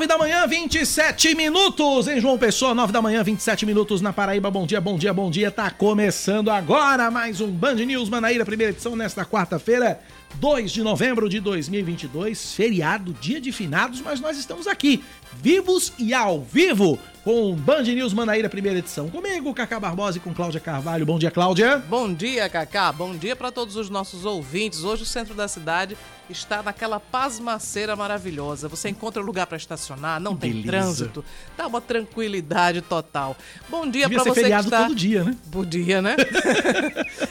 9 da manhã, 27 minutos em João Pessoa, 9 da manhã, 27 minutos na Paraíba. Bom dia, bom dia, bom dia. Tá começando agora mais um Band News Manaíra, primeira edição nesta quarta-feira, 2 de novembro de 2022, feriado, dia de finados, mas nós estamos aqui, vivos e ao vivo, com Band News Manaíra, primeira edição. Comigo, Cacá Barbosa e com Cláudia Carvalho. Bom dia, Cláudia. Bom dia, Cacá. Bom dia para todos os nossos ouvintes. Hoje o centro da cidade está naquela pasmaceira maravilhosa. Você encontra lugar para estacionar, não tem Beleza. trânsito, dá uma tranquilidade total. Bom dia para você que feriado está todo dia, né? Podia, né?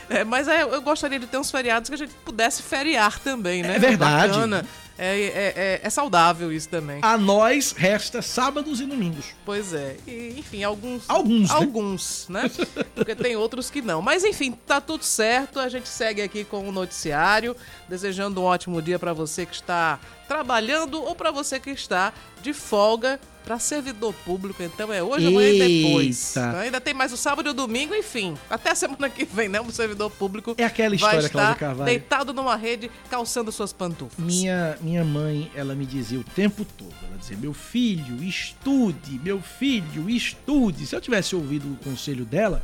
É, mas é, eu gostaria de ter uns feriados que a gente pudesse feriar também, né? É verdade. Bacana. É, é, é, é saudável isso também. A nós resta sábados e domingos. Pois é. E, enfim, alguns. Alguns, né? Alguns, né? Porque tem outros que não. Mas enfim, tá tudo certo. A gente segue aqui com o noticiário, desejando um ótimo dia para você que está trabalhando ou para você que está de folga para servidor público. Então é hoje, amanhã e depois. Então, ainda tem mais o sábado e o domingo, enfim. Até a semana que vem, né? O servidor público É aquela vai história, estar Cláudia Carvalho. deitado numa rede, calçando suas pantufas. Minha, minha mãe, ela me dizia o tempo todo, ela dizia, meu filho, estude, meu filho, estude. Se eu tivesse ouvido o conselho dela,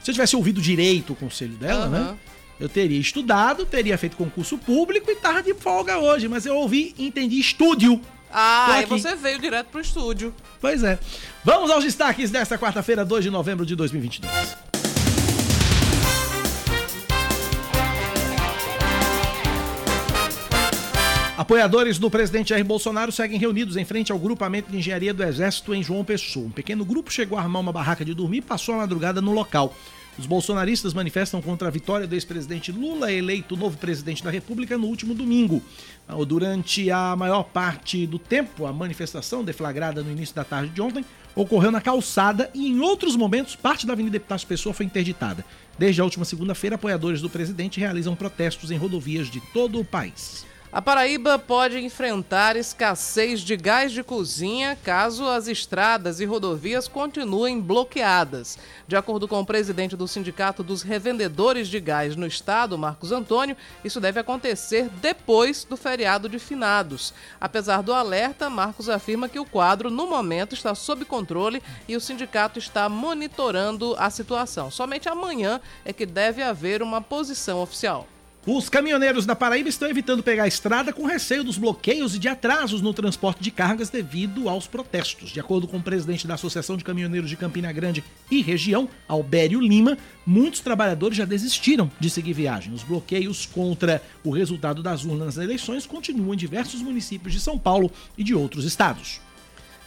se eu tivesse ouvido direito o conselho dela, né? Aham. Eu teria estudado, teria feito concurso público e tava de folga hoje, mas eu ouvi e entendi estúdio. Ah, aí você veio direto pro estúdio. Pois é. Vamos aos destaques desta quarta-feira, 2 de novembro de 2022. Apoiadores do presidente Jair Bolsonaro seguem reunidos em frente ao grupamento de engenharia do Exército em João Pessoa. Um pequeno grupo chegou a armar uma barraca de dormir e passou a madrugada no local. Os bolsonaristas manifestam contra a vitória do ex-presidente Lula, eleito novo presidente da República, no último domingo. Durante a maior parte do tempo, a manifestação, deflagrada no início da tarde de ontem, ocorreu na calçada e, em outros momentos, parte da Avenida Epitácio Pessoa foi interditada. Desde a última segunda-feira, apoiadores do presidente realizam protestos em rodovias de todo o país. A Paraíba pode enfrentar escassez de gás de cozinha caso as estradas e rodovias continuem bloqueadas. De acordo com o presidente do Sindicato dos Revendedores de Gás no estado, Marcos Antônio, isso deve acontecer depois do feriado de finados. Apesar do alerta, Marcos afirma que o quadro, no momento, está sob controle e o sindicato está monitorando a situação. Somente amanhã é que deve haver uma posição oficial. Os caminhoneiros da Paraíba estão evitando pegar a estrada com receio dos bloqueios e de atrasos no transporte de cargas devido aos protestos. De acordo com o presidente da Associação de Caminhoneiros de Campina Grande e região, Albério Lima, muitos trabalhadores já desistiram de seguir viagem. Os bloqueios contra o resultado das urnas nas eleições continuam em diversos municípios de São Paulo e de outros estados.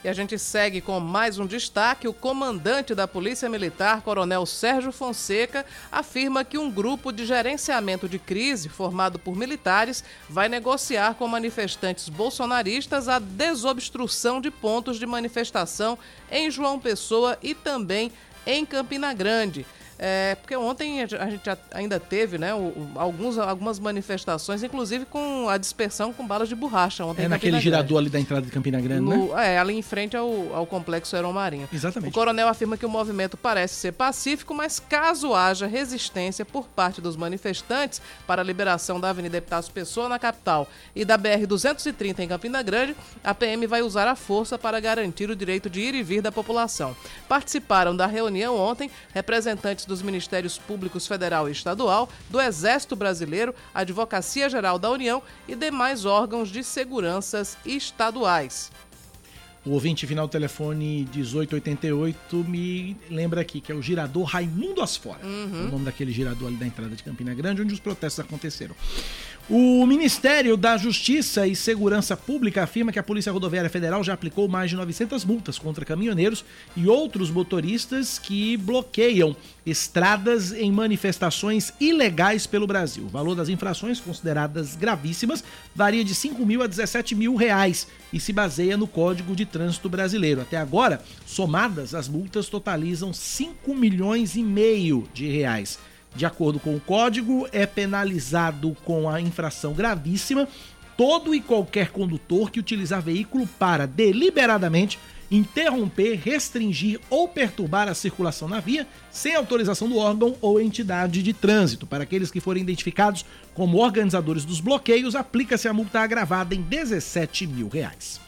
E a gente segue com mais um destaque. O comandante da Polícia Militar, Coronel Sérgio Fonseca, afirma que um grupo de gerenciamento de crise, formado por militares, vai negociar com manifestantes bolsonaristas a desobstrução de pontos de manifestação em João Pessoa e também em Campina Grande. É, porque ontem a gente ainda teve né, alguns, algumas manifestações, inclusive com a dispersão com balas de borracha ontem É naquele girador ali da entrada de Campina Grande, né? No- é, ali em frente ao, ao complexo aeromarinho. Exatamente. O coronel afirma que o movimento parece ser pacífico, mas caso haja resistência por parte dos manifestantes para a liberação da Avenida Epitácio Pessoa na capital e da BR-230 em Campina Grande, a PM vai usar a força para garantir o direito de ir e vir da população. Participaram da reunião ontem representantes dos Ministérios Públicos Federal e Estadual, do Exército Brasileiro, Advocacia Geral da União e demais órgãos de seguranças estaduais. O ouvinte final do telefone 1888 me lembra aqui que é o girador Raimundo Asfora. É o nome daquele girador ali da entrada de Campina Grande, onde os protestos aconteceram. O Ministério da Justiça e Segurança Pública afirma que a Polícia Rodoviária Federal já aplicou mais de 900 multas contra caminhoneiros e outros motoristas que bloqueiam estradas em manifestações ilegais pelo Brasil. O valor das infrações, consideradas gravíssimas, varia de 5 mil a 17 mil reais e se baseia no Código de Trânsito Brasileiro. Até agora, somadas, as multas totalizam 5 milhões e meio de reais. De acordo com o código, é penalizado com a infração gravíssima todo e qualquer condutor que utilizar veículo para deliberadamente interromper, restringir ou perturbar a circulação na via sem autorização do órgão ou entidade de trânsito. Para aqueles que forem identificados como organizadores dos bloqueios, aplica-se a multa agravada em 17 mil reais.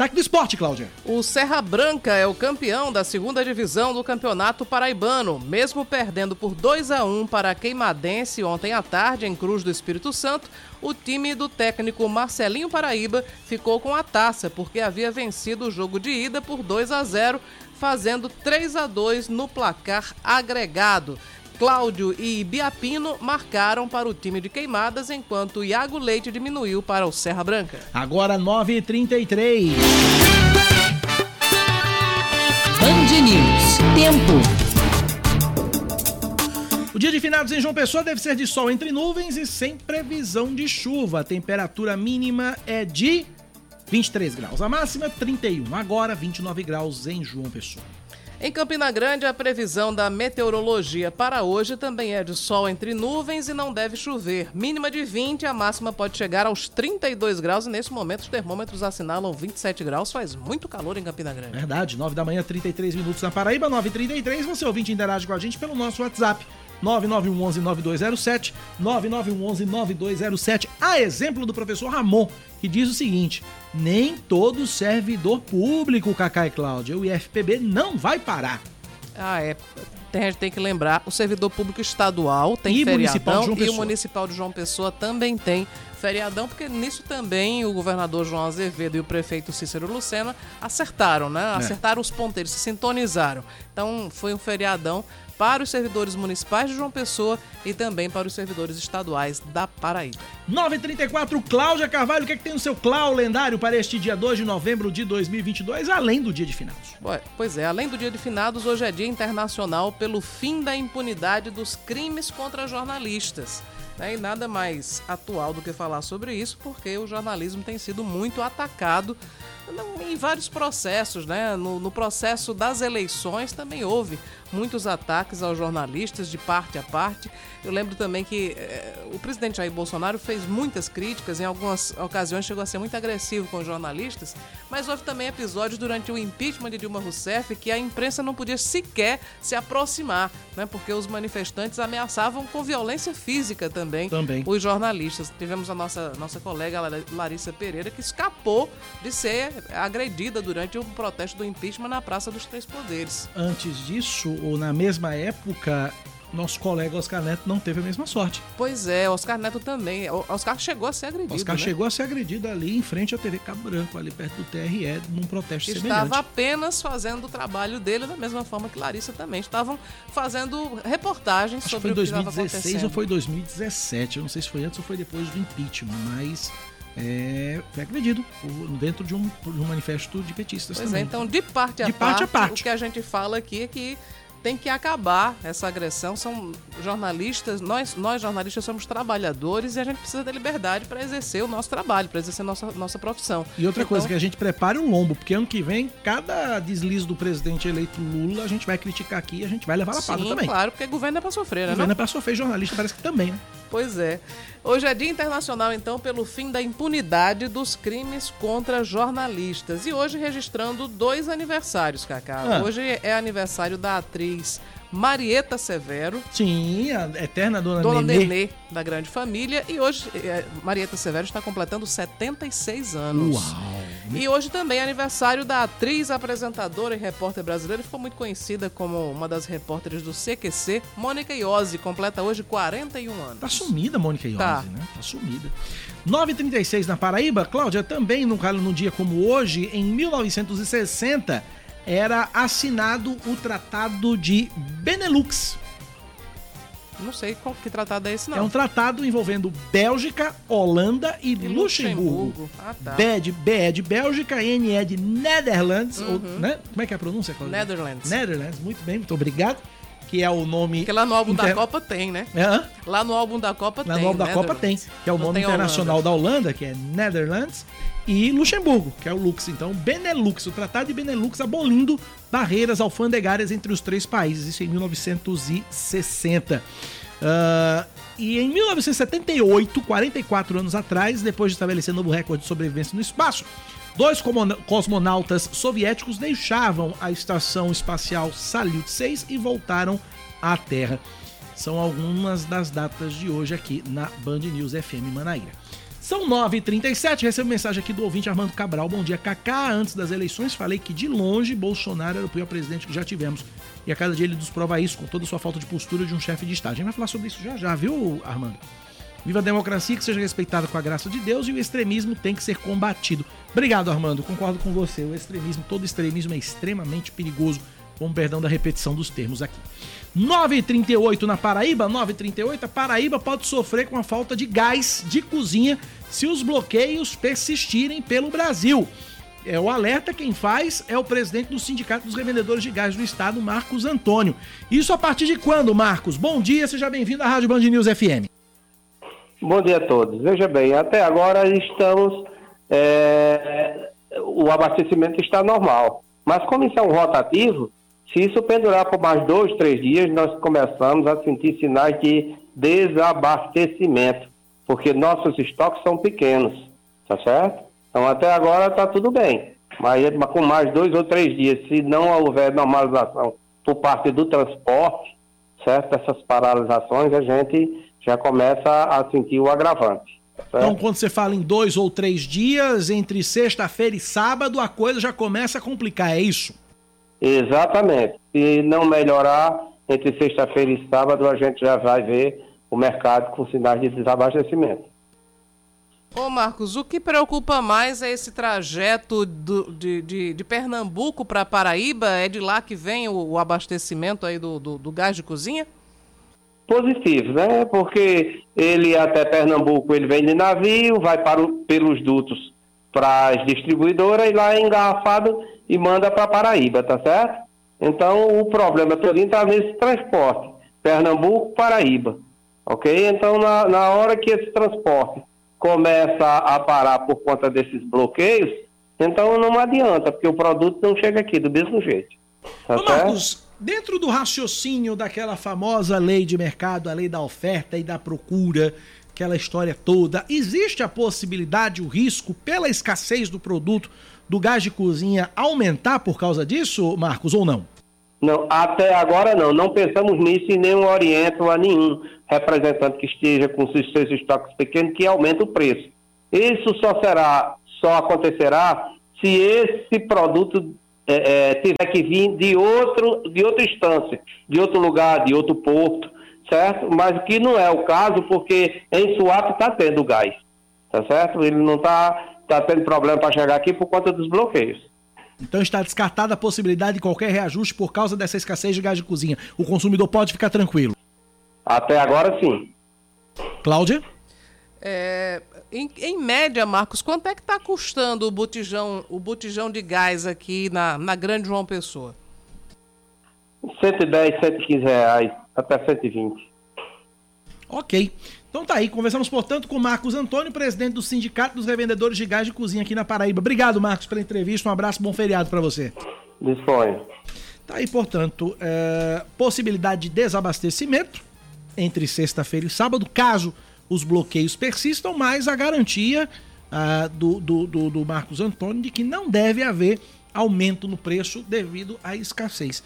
Destaque do esporte, Cláudia. O Serra Branca é o campeão da segunda divisão do Campeonato Paraibano, mesmo perdendo por 2 a 1 para a Queimadense ontem à tarde em Cruz do Espírito Santo. O time do técnico Marcelinho Paraíba ficou com a taça porque havia vencido o jogo de ida por 2 a 0, fazendo 3 a 2 no placar agregado. Cláudio e Biapino marcaram para o time de Queimadas, enquanto Iago Leite diminuiu para o Serra Branca. Agora 9h33. Band News. Tempo. O dia de finados em João Pessoa deve ser de sol entre nuvens e sem previsão de chuva. A temperatura mínima é de 23 graus. A máxima 31. Agora 29 graus em João Pessoa. Em Campina Grande, a previsão da meteorologia para hoje também é de sol entre nuvens e não deve chover. Mínima de 20, a máxima pode chegar aos 32 graus e nesse momento os termômetros assinalam 27 graus. Faz muito calor em Campina Grande. Verdade, 9 da manhã, 33 minutos na Paraíba, 9h33. Você ouvinte interage com a gente pelo nosso WhatsApp. 9911-9207, 9911-9207. A exemplo do professor Ramon, que diz o seguinte: nem todo servidor público, Cacá e Cláudia, o IFPB não vai parar. Ah, é. Tem, a gente tem que lembrar, o servidor público estadual tem E feriadão e o municipal de João Pessoa também tem feriadão, porque nisso também o governador João Azevedo e o prefeito Cícero Lucena acertaram, É. né? Acertaram os ponteiros, se sintonizaram. Então foi um feriadão para os servidores municipais de João Pessoa e também para os servidores estaduais da Paraíba. 934, Cláudia Carvalho, o que, é que tem no seu Clau lendário para este dia 2 de novembro de 2022, além do dia de finados? Pois é, além do Dia de Finados, hoje é Dia Internacional pelo fim da impunidade dos crimes contra jornalistas. né? E nada mais atual do que falar sobre isso, porque o jornalismo tem sido muito atacado em vários processos, né? No, no processo das eleições também houve muitos ataques aos jornalistas de parte a parte. Eu lembro também que eh, o presidente Jair Bolsonaro fez muitas críticas, em algumas ocasiões chegou a ser muito agressivo com os jornalistas, mas houve também episódios durante o impeachment de Dilma Rousseff que a imprensa não podia sequer se aproximar, né? Porque os manifestantes ameaçavam com violência física também, Também. os jornalistas. Tivemos a nossa, nossa colega Lar- Larissa Pereira que escapou de ser agredida durante o protesto do impeachment na Praça dos Três Poderes. Antes disso, ou na mesma época, nosso colega Oscar Neto não teve a mesma sorte. Pois é, Oscar Neto também. Oscar chegou a ser agredido. Oscar né? chegou a ser agredido ali em frente à TV Cabo Branco, ali perto do TRE, num protesto semelhante. Estava apenas fazendo o trabalho dele da mesma forma que Larissa também. Estavam fazendo reportagens Acho que sobre foi em o que estava 2016 acontecendo. ou foi 2017. Eu não sei se foi antes ou foi depois do impeachment, mas é, foi agredido dentro de um, por um manifesto de petistas Pois também. é, então de parte a, De parte a parte. o que a gente fala aqui é que tem que acabar essa agressão. São jornalistas, nós, nós jornalistas somos trabalhadores e a gente precisa da liberdade para exercer o nosso trabalho, para exercer nossa, nossa profissão. E outra coisa, Então, que a gente prepare um lombo, porque ano que vem, cada deslize do presidente eleito Lula, a gente vai criticar aqui e a gente vai levar a Sim, também. claro, porque governo é para sofrer, O né? governo não? é pra sofrer, jornalista parece que também, né? Pois é. Hoje é Dia Internacional, então, pelo fim da impunidade dos crimes contra jornalistas. E hoje registrando dois aniversários, Cacá. Ah. Hoje é aniversário da atriz Marieta Severo, Sim, a eterna dona, dona Nenê. Nenê da Grande Família. E hoje eh, Marieta Severo está completando 76 anos. Uau! E hoje também é aniversário da atriz, apresentadora e repórter brasileira, ficou muito conhecida como uma das repórteres do CQC, Mônica Iose, completa hoje 41 anos. Tá sumida Mônica Iose, Tá. né? Tá sumida. 9h36 na Paraíba, Cláudia, também num, num dia como hoje, em 1960, era assinado o Tratado de Benelux. Não sei qual que tratado é esse, não. É um tratado envolvendo Bélgica, Holanda e, E Luxemburgo. Ah, tá. B de, B é de Bélgica, N é de Netherlands, ou, né? Como é que é a pronúncia, Cláudia? Uhum. Netherlands. Netherlands, muito bem, muito obrigado. Que é o nome... Porque lá no álbum da Inter- Copa tem, né? É, hã? Lá no álbum da Copa Na tem. nome da Copa tem, que é o Não nome internacional Holanda. da Holanda, que é Netherlands, e Luxemburgo, que é o Lux. Então, Benelux, o Tratado de Benelux abolindo barreiras alfandegárias entre os três países, isso em 1960. Ah, e em 1978, 44 anos atrás, depois de estabelecer novo recorde de sobrevivência no espaço, dois cosmonautas soviéticos deixavam a estação espacial Salyut 6 e voltaram à Terra. São algumas das datas de hoje aqui na Band News FM Manaíra. São 9h37, recebo mensagem aqui do ouvinte Armando Cabral. Bom dia, Kaká. Antes das eleições falei que de longe Bolsonaro era o pior presidente que já tivemos. E a cada dia ele nos prova isso, com toda a sua falta de postura de um chefe de Estado. A gente vai falar sobre isso já já, viu, Armando? Viva a democracia que seja respeitada com a graça de Deus e o extremismo tem que ser combatido. Obrigado, Armando. Concordo com você. O extremismo, todo extremismo é extremamente perigoso, com perdão da repetição dos termos aqui. 9h38 na Paraíba, 9h38, a Paraíba pode sofrer com a falta de gás de cozinha se os bloqueios persistirem pelo Brasil. É o alerta quem faz é o presidente do Sindicato dos Revendedores de Gás do Estado, Marcos Antônio. Isso a partir de quando, Marcos? Bom dia, seja bem-vindo à Rádio Band News FM. Bom dia a todos. Veja bem, até agora estamos. É, o abastecimento está normal. Mas como isso é um rotativo, se isso pendurar por mais dois, três dias, nós começamos a sentir sinais de desabastecimento, porque nossos estoques são pequenos, tá certo? Então até agora está tudo bem. Mas com mais dois ou três dias, se não houver normalização por parte do transporte, certo? Essas paralisações, a gente já começa a sentir o agravante. Certo? Então, quando você fala em dois ou três dias, entre sexta-feira e sábado, a coisa já começa a complicar, é isso? Exatamente. Se não melhorar, entre sexta-feira e sábado, a gente já vai ver o mercado com sinais de desabastecimento. Ô Marcos, o que preocupa mais é esse trajeto do, de, de, de, Pernambuco para Paraíba? É de lá que vem o, o abastecimento aí do, do, do, gás de cozinha? Positivo, né? Porque ele até Pernambuco ele vem de navio, vai para o, pelos dutos para as distribuidoras e lá é engarrafado e manda para Paraíba, tá certo? Então o problema todo está nesse transporte, Pernambuco, Paraíba, ok? Então na, na hora que esse transporte começa a parar por conta desses bloqueios, então não adianta, porque o produto não chega aqui do mesmo jeito. Tá Ô, Marcos, dentro do raciocínio daquela famosa lei de mercado, a lei da oferta e da procura, aquela história toda, existe a possibilidade, o risco, pela escassez do produto, do gás de cozinha aumentar por causa disso, Marcos, ou não? Não, até agora não. Não pensamos nisso e nem oriento a nenhum representante que esteja com seus, estoques pequenos que aumente o preço. Isso só será, só acontecerá se esse produto é, é, tiver que vir de outro, de outra instância, de outro lugar, de outro porto, certo? Mas que não é o caso, porque em Suape está tendo gás, tá certo? Ele não está está tendo problema para chegar aqui por conta dos bloqueios. Então está descartada a possibilidade de qualquer reajuste por causa dessa escassez de gás de cozinha. O consumidor pode ficar tranquilo. Até agora sim. Cláudia? É, em, em, média, Marcos, quanto é que está custando o botijão, o botijão de gás aqui na, na Grande João Pessoa? 110, 115 reais, até 120. Ok. Então tá aí, conversamos, portanto, com Marcos Antônio, presidente do Sindicato dos Revendedores de Gás de Cozinha aqui na Paraíba. Obrigado, Marcos, pela entrevista. Um abraço, bom feriado para você. Disponha. Tá aí, portanto, é, possibilidade de desabastecimento entre sexta-feira e sábado, caso os bloqueios persistam, mas a garantia uh, do, do, do, do Marcos Antônio de que não deve haver aumento no preço devido à escassez.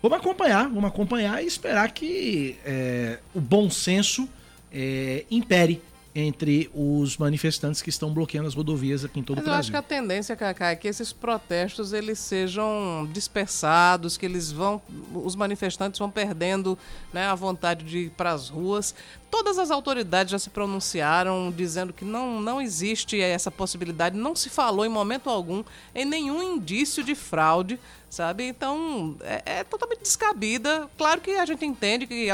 Vamos acompanhar, vamos acompanhar e esperar que é, o bom senso é, impere entre os manifestantes que estão bloqueando as rodovias aqui em todo Mas o Brasil. Eu acho que a tendência, Cacá, é que esses protestos eles sejam dispersados, que eles vão, os manifestantes vão perdendo né, a vontade de ir para as ruas. Todas as autoridades já se pronunciaram dizendo que não, não existe essa possibilidade, não se falou em momento algum em nenhum indício de fraude, sabe? Então é, é totalmente descabida. Claro que a gente entende que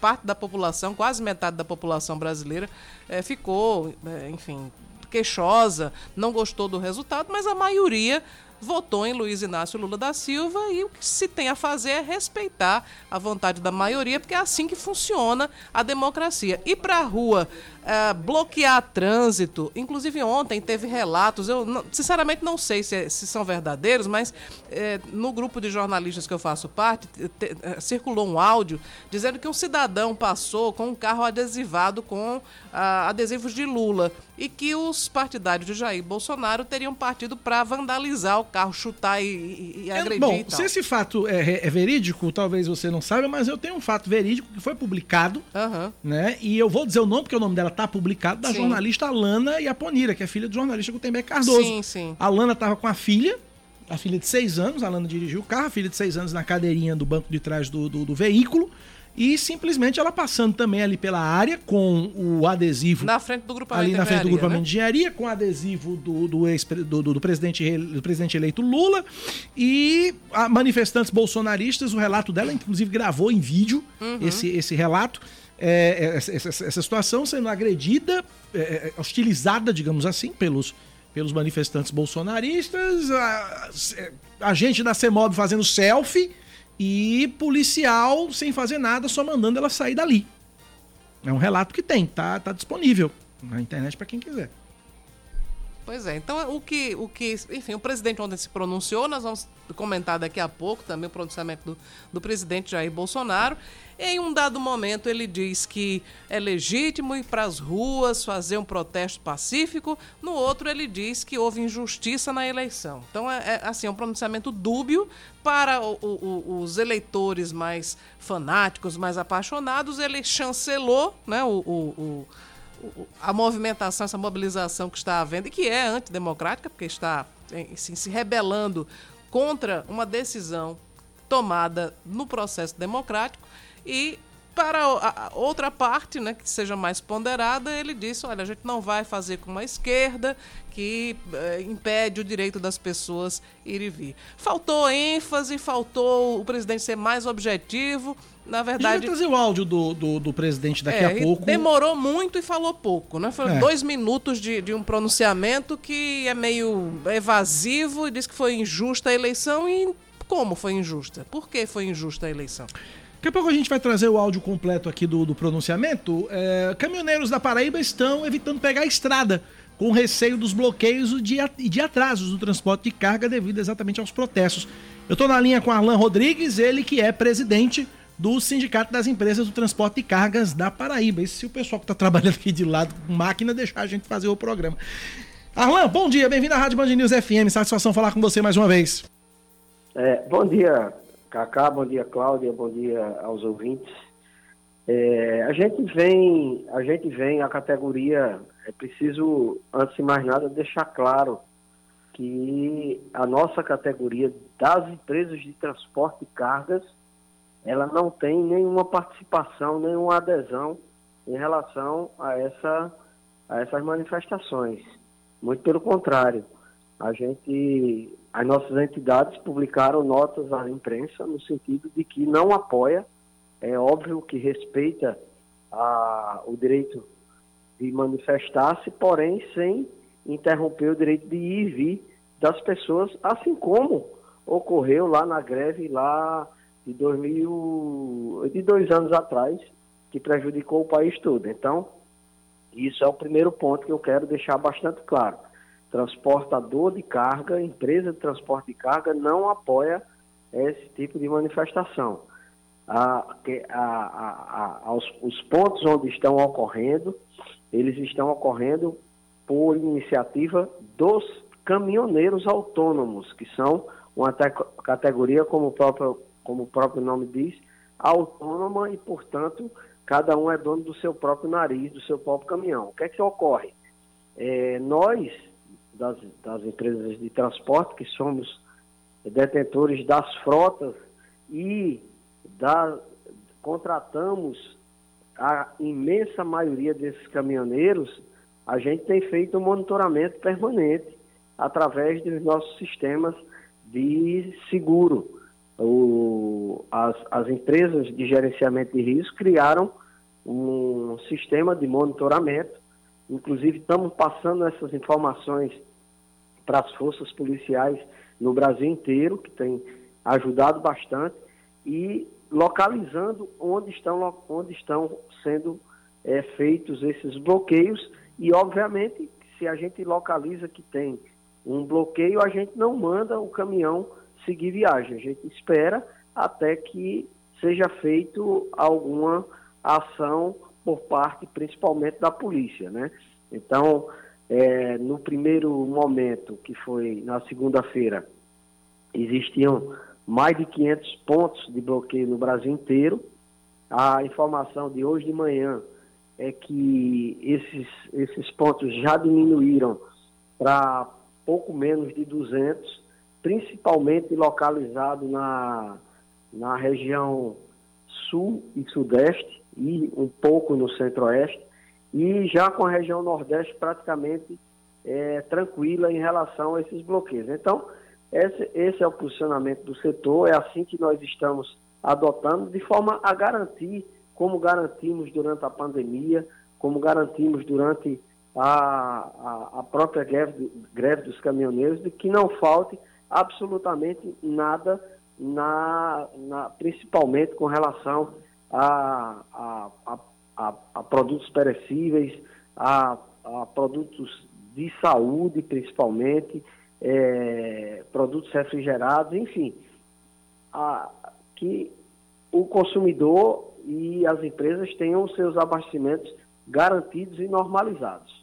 parte da população, quase metade da população brasileira, é, ficou, é, enfim, queixosa, não gostou do resultado, mas a maioria votou em Luiz Inácio Lula da Silva e o que se tem a fazer é respeitar a vontade da maioria, porque é assim que funciona a democracia. Ir para a rua, é, bloquear trânsito, inclusive ontem teve relatos, eu não, sinceramente não sei se, é, se, são verdadeiros, mas é, no grupo de jornalistas que eu faço parte, te, é, circulou um áudio dizendo que um cidadão passou com um carro adesivado com ah, adesivos de Lula e que os partidários de Jair Bolsonaro teriam partido para vandalizar o carro, chutar e, e agredir. Bom, e se esse fato é, é, verídico, talvez você não saiba, mas eu tenho um fato verídico que foi publicado, uhum. né? E eu vou dizer o nome, porque o nome dela tá publicado, da sim. jornalista Alana Iaponira, que é filha do jornalista Gutenberg Cardoso. Sim, sim. A Alana estava com a filha, a filha de seis anos, a Alana dirigiu o carro, a filha de seis anos na cadeirinha do banco de trás do, do, do veículo e simplesmente ela passando também ali pela área com o adesivo. Na frente do grupamento Ali na frente do grupamento né? de engenharia, com o adesivo do, do, ex, do, do, presidente, do presidente eleito Lula. E manifestantes bolsonaristas, o relato dela, inclusive, gravou em vídeo uhum. esse, esse relato. É, é essa, essa, situação sendo agredida, é, é, hostilizada, digamos assim, pelos, pelos manifestantes bolsonaristas, a, a gente da CEMOB fazendo selfie e policial sem fazer nada, só mandando ela sair dali. É um relato que tem, tá, tá disponível na internet para quem quiser. Pois é, então o que, o que. Enfim, o presidente ontem se pronunciou, nós vamos comentar daqui a pouco também o pronunciamento do, do presidente Jair Bolsonaro. Em um dado momento, ele diz que é legítimo ir para as ruas fazer um protesto pacífico, no outro, ele diz que houve injustiça na eleição. Então, é, é assim, é um pronunciamento dúbio para o, o, os eleitores mais fanáticos, mais apaixonados. Ele chancelou né, o, o a movimentação, essa mobilização que está havendo e que é antidemocrática, porque está assim, se rebelando contra uma decisão tomada no processo democrático e para a outra parte, né, que seja mais ponderada, ele disse: olha, a gente não vai fazer com uma esquerda que eh, impede o direito das pessoas ir e vir. Faltou ênfase, faltou o presidente ser mais objetivo. Na verdade. Deixa trazer o áudio do, do, do presidente daqui é, a pouco. Demorou muito e falou pouco, né? Foram é. dois minutos de, de um pronunciamento que é meio evasivo e diz que foi injusta a eleição. E como foi injusta? Por que foi injusta a eleição? Daqui a pouco a gente vai trazer o áudio completo aqui do, do pronunciamento. É, caminhoneiros da Paraíba estão evitando pegar a estrada com receio dos bloqueios e de atrasos do transporte de carga devido exatamente aos protestos. Eu estou na linha com Arlan Rodrigues, ele que é presidente do Sindicato das Empresas do Transporte de Cargas da Paraíba. E se o pessoal que está trabalhando aqui de lado com máquina deixar a gente fazer o programa. Arlan, bom dia, bem-vindo à Rádio Band News FM. Satisfação falar com você mais uma vez. É, bom dia, Cacá, bom dia, Cláudia, bom dia aos ouvintes. É, a gente vem, a gente vem, a categoria, é preciso, antes de mais nada, deixar claro que a nossa categoria das empresas de transporte de cargas, ela não tem nenhuma participação, nenhuma adesão em relação a, essa, a essas manifestações. Muito pelo contrário, a gente as nossas entidades publicaram notas à imprensa no sentido de que não apoia, é óbvio que respeita a, o direito de manifestar-se, porém sem interromper o direito de ir e vir das pessoas, assim como ocorreu lá na greve lá de 2000, de dois anos atrás, que prejudicou o país todo. Então, isso é o primeiro ponto que eu quero deixar bastante claro transportador de carga, empresa de transporte de carga, não apoia esse tipo de manifestação. A, a, a, aos, os pontos onde estão ocorrendo, eles estão ocorrendo por iniciativa dos caminhoneiros autônomos, que são uma categoria, como o próprio, como o próprio nome diz, autônoma e, portanto, cada um é dono do seu próprio nariz, do seu próprio caminhão. O que é que ocorre? É, nós, das, das empresas de transporte, que somos detentores das frotas e da, contratamos a imensa maioria desses caminhoneiros, a gente tem feito um monitoramento permanente através dos nossos sistemas de seguro. O, as, as empresas de gerenciamento de risco criaram um sistema de monitoramento, inclusive estamos passando essas informações para as forças policiais no Brasil inteiro, que tem ajudado bastante, e localizando onde estão, onde estão sendo é, feitos esses bloqueios. E, obviamente, se a gente localiza que tem um bloqueio, a gente não manda o caminhão seguir viagem. A gente espera até que seja feito alguma ação por parte, principalmente, da polícia, né? Então, É, no primeiro momento, que foi na segunda-feira, existiam mais de 500 pontos de bloqueio no Brasil inteiro. A informação de hoje de manhã é que esses, esses pontos já diminuíram para pouco menos de 200, principalmente localizado na, na região sul e sudeste e um pouco no centro-oeste, e já com a região nordeste praticamente é, tranquila em relação a esses bloqueios. Então, esse, esse é o posicionamento do setor, é assim que nós estamos adotando, de forma a garantir, como garantimos durante a pandemia, como garantimos durante a, a, a própria greve, greve dos caminhoneiros, de que não falte absolutamente nada, na, na, principalmente com relação a, a, a, a produtos perecíveis, a, produtos de saúde, principalmente, é, produtos refrigerados, enfim, que o consumidor e as empresas tenham seus abastecimentos garantidos e normalizados.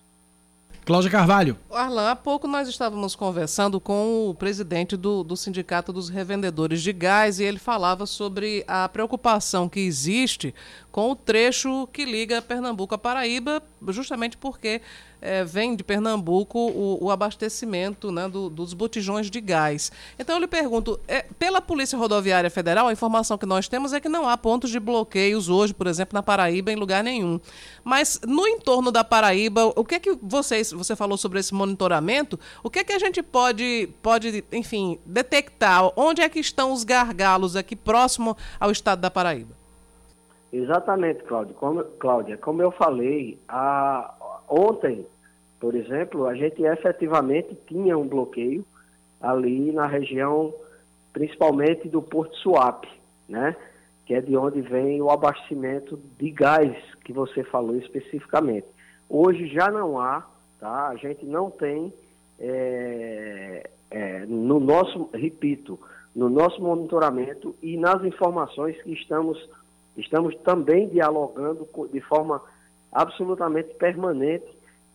Cláudia Carvalho. Arlan, há pouco nós estávamos conversando com o presidente do, do Sindicato dos Revendedores de Gás e ele falava sobre a preocupação que existe com o trecho que liga Pernambuco a Paraíba, justamente porque é, vem de Pernambuco o, o abastecimento né, do, dos botijões de gás. Então eu lhe pergunto, é, pela Polícia Rodoviária Federal, a informação que nós temos é que não há pontos de bloqueios hoje, por exemplo, na Paraíba, em lugar nenhum. Mas no entorno da Paraíba, o que é que vocês, você falou sobre esse monitoramento, o que é que a gente pode, pode, enfim, detectar? Onde é que estão os gargalos aqui próximo ao estado da Paraíba? Exatamente, Cláudia. Como, Cláudia, como eu falei, a, ontem por exemplo, a gente efetivamente tinha um bloqueio ali na região, principalmente do Porto Suape, né? Que é de onde vem o abastecimento de gás que você falou especificamente. Hoje já não há, tá? A gente não tem é, é, no nosso, repito, no nosso monitoramento e nas informações que estamos, estamos também dialogando de forma absolutamente permanente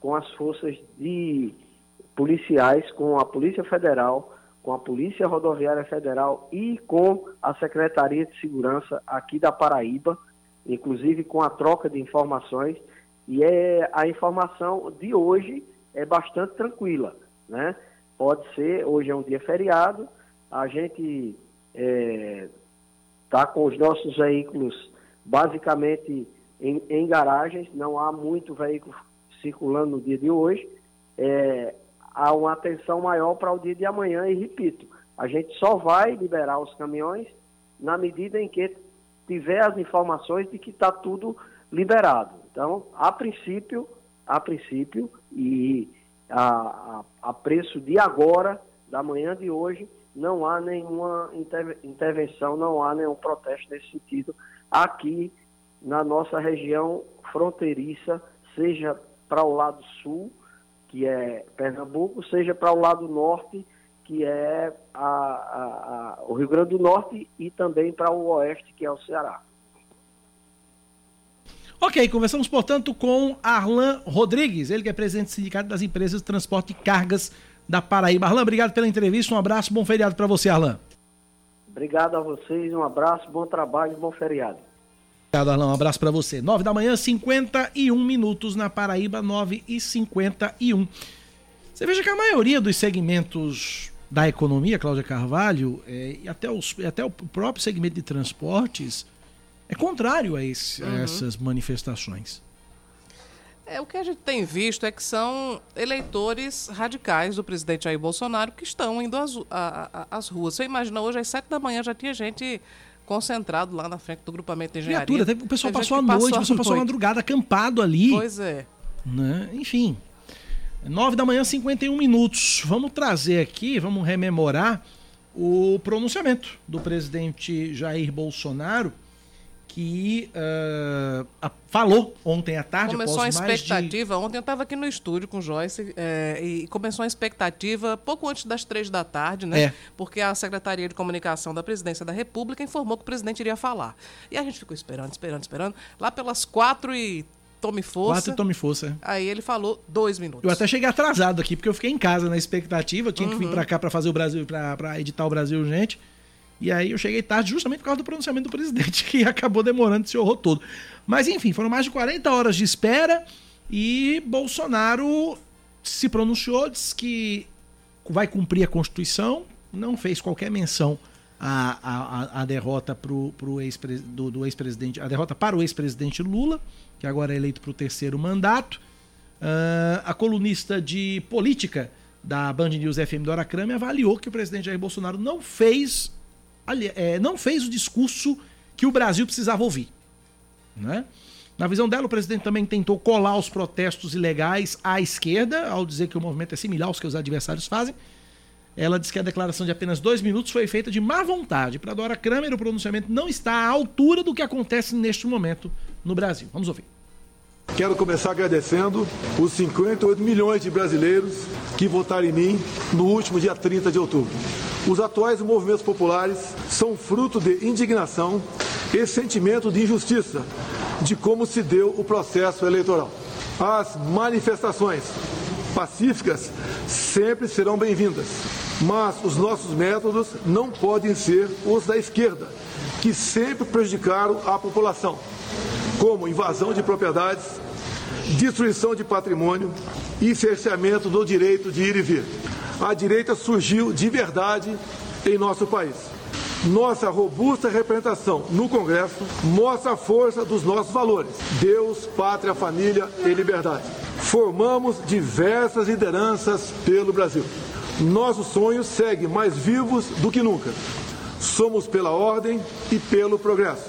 com as forças de policiais, com a Polícia Federal, com a Polícia Rodoviária Federal e com a Secretaria de Segurança aqui da Paraíba, inclusive com a troca de informações. E é, a informação de hoje é bastante tranquila, né? Pode ser, hoje é um dia feriado, a gente está é, tá com os nossos veículos basicamente em, em garagens, não há muito veículo circulando no dia de hoje, é, há uma atenção maior para o dia de amanhã e repito, a gente só vai liberar os caminhões na medida em que tiver as informações de que está tudo liberado. Então, a princípio, a princípio e a, a, a, preço de agora, da manhã de hoje, não há nenhuma intervenção, não há nenhum protesto nesse sentido aqui na nossa região fronteiriça, seja para o lado sul, que é Pernambuco, seja para o lado norte, que é a, a, a, o Rio Grande do Norte, e também para o oeste, que é o Ceará. Ok, conversamos, portanto, com Arlan Rodrigues, ele que é presidente do Sindicato das Empresas de Transporte de Cargas da Paraíba. Arlan, obrigado pela entrevista, um abraço, bom feriado para você, Arlan. Obrigado a vocês, um abraço, bom trabalho, bom feriado. Obrigado, Arlão. Um abraço para você. 9 da manhã, 51 minutos na Paraíba, 9 e 51. Você veja que a maioria dos segmentos da economia, Cláudia Carvalho, é, e até, os, até o próprio segmento de transportes, é contrário a, esse, uhum. a essas manifestações. É, o que a gente tem visto é que são eleitores radicais do presidente Jair Bolsonaro que estão indo às, a, às ruas. Você imagina, hoje às 7 da manhã já tinha gente concentrado lá na frente do grupamento de engenharia. Criatura, teve, o pessoal passou a noite, o pessoal passou a madrugada acampado ali. Pois é. Né? Enfim, 9 da manhã, 51 minutos. Vamos trazer aqui, vamos rememorar o pronunciamento do presidente Jair Bolsonaro que uh, falou ontem à tarde. Começou a expectativa. De... Ontem eu estava aqui no estúdio com o Joyce é, e começou a expectativa pouco antes das três da tarde, né? É. Porque a Secretaria de Comunicação da Presidência da República informou que o presidente iria falar. E a gente ficou esperando, esperando, esperando. Lá pelas quatro e tome força. Quatro e tome força. Aí ele falou dois minutos. Eu até cheguei atrasado aqui, porque eu fiquei em casa na expectativa. Eu tinha que vir Uhum. pra cá pra fazer o Brasil, pra editar o Brasil Urgente. E aí eu cheguei tarde justamente por causa do pronunciamento do presidente, que acabou demorando esse horror todo. Mas enfim, foram mais de 40 horas de espera e Bolsonaro se pronunciou, disse que vai cumprir a Constituição, não fez qualquer menção à, à, à derrota pro, pro ex do, do ex-presidente, a derrota para o ex-presidente Lula, que agora é eleito para o terceiro mandato. Ah, a colunista de política da Band News FM Dora Kramer avaliou que o presidente Jair Bolsonaro não fez, é, não fez o discurso que o Brasil precisava ouvir. Né? Na visão dela, o presidente também tentou colar os protestos ilegais à esquerda, ao dizer que o movimento é similar aos que os adversários fazem. Ela diz que a declaração de apenas dois minutos foi feita de má vontade. Para Dora Kramer, o pronunciamento não está à altura do que acontece neste momento no Brasil. Vamos ouvir. Quero começar agradecendo os 58 milhões de brasileiros que votaram em mim no último dia 30 de outubro. Os atuais movimentos populares são fruto de indignação e sentimento de injustiça de como se deu o processo eleitoral. As manifestações pacíficas sempre serão bem-vindas, mas os nossos métodos não podem ser os da esquerda, que sempre prejudicaram a população como invasão de propriedades, destruição de patrimônio e cerceamento do direito de ir e vir. A direita surgiu de verdade em nosso país. Nossa robusta representação no Congresso mostra a força dos nossos valores: Deus, pátria, família e liberdade. Formamos diversas lideranças pelo Brasil. Nossos sonhos seguem mais vivos do que nunca. Somos pela ordem e pelo progresso.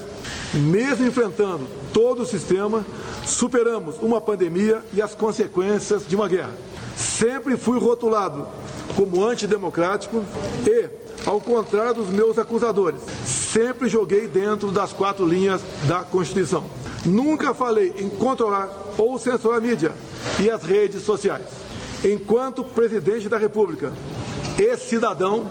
Mesmo enfrentando todo o sistema, superamos uma pandemia e as consequências de uma guerra. Sempre fui rotulado como antidemocrático e, ao contrário dos meus acusadores, sempre joguei dentro das quatro linhas da Constituição. Nunca falei em controlar ou censurar a mídia e as redes sociais. Enquanto presidente da República e cidadão,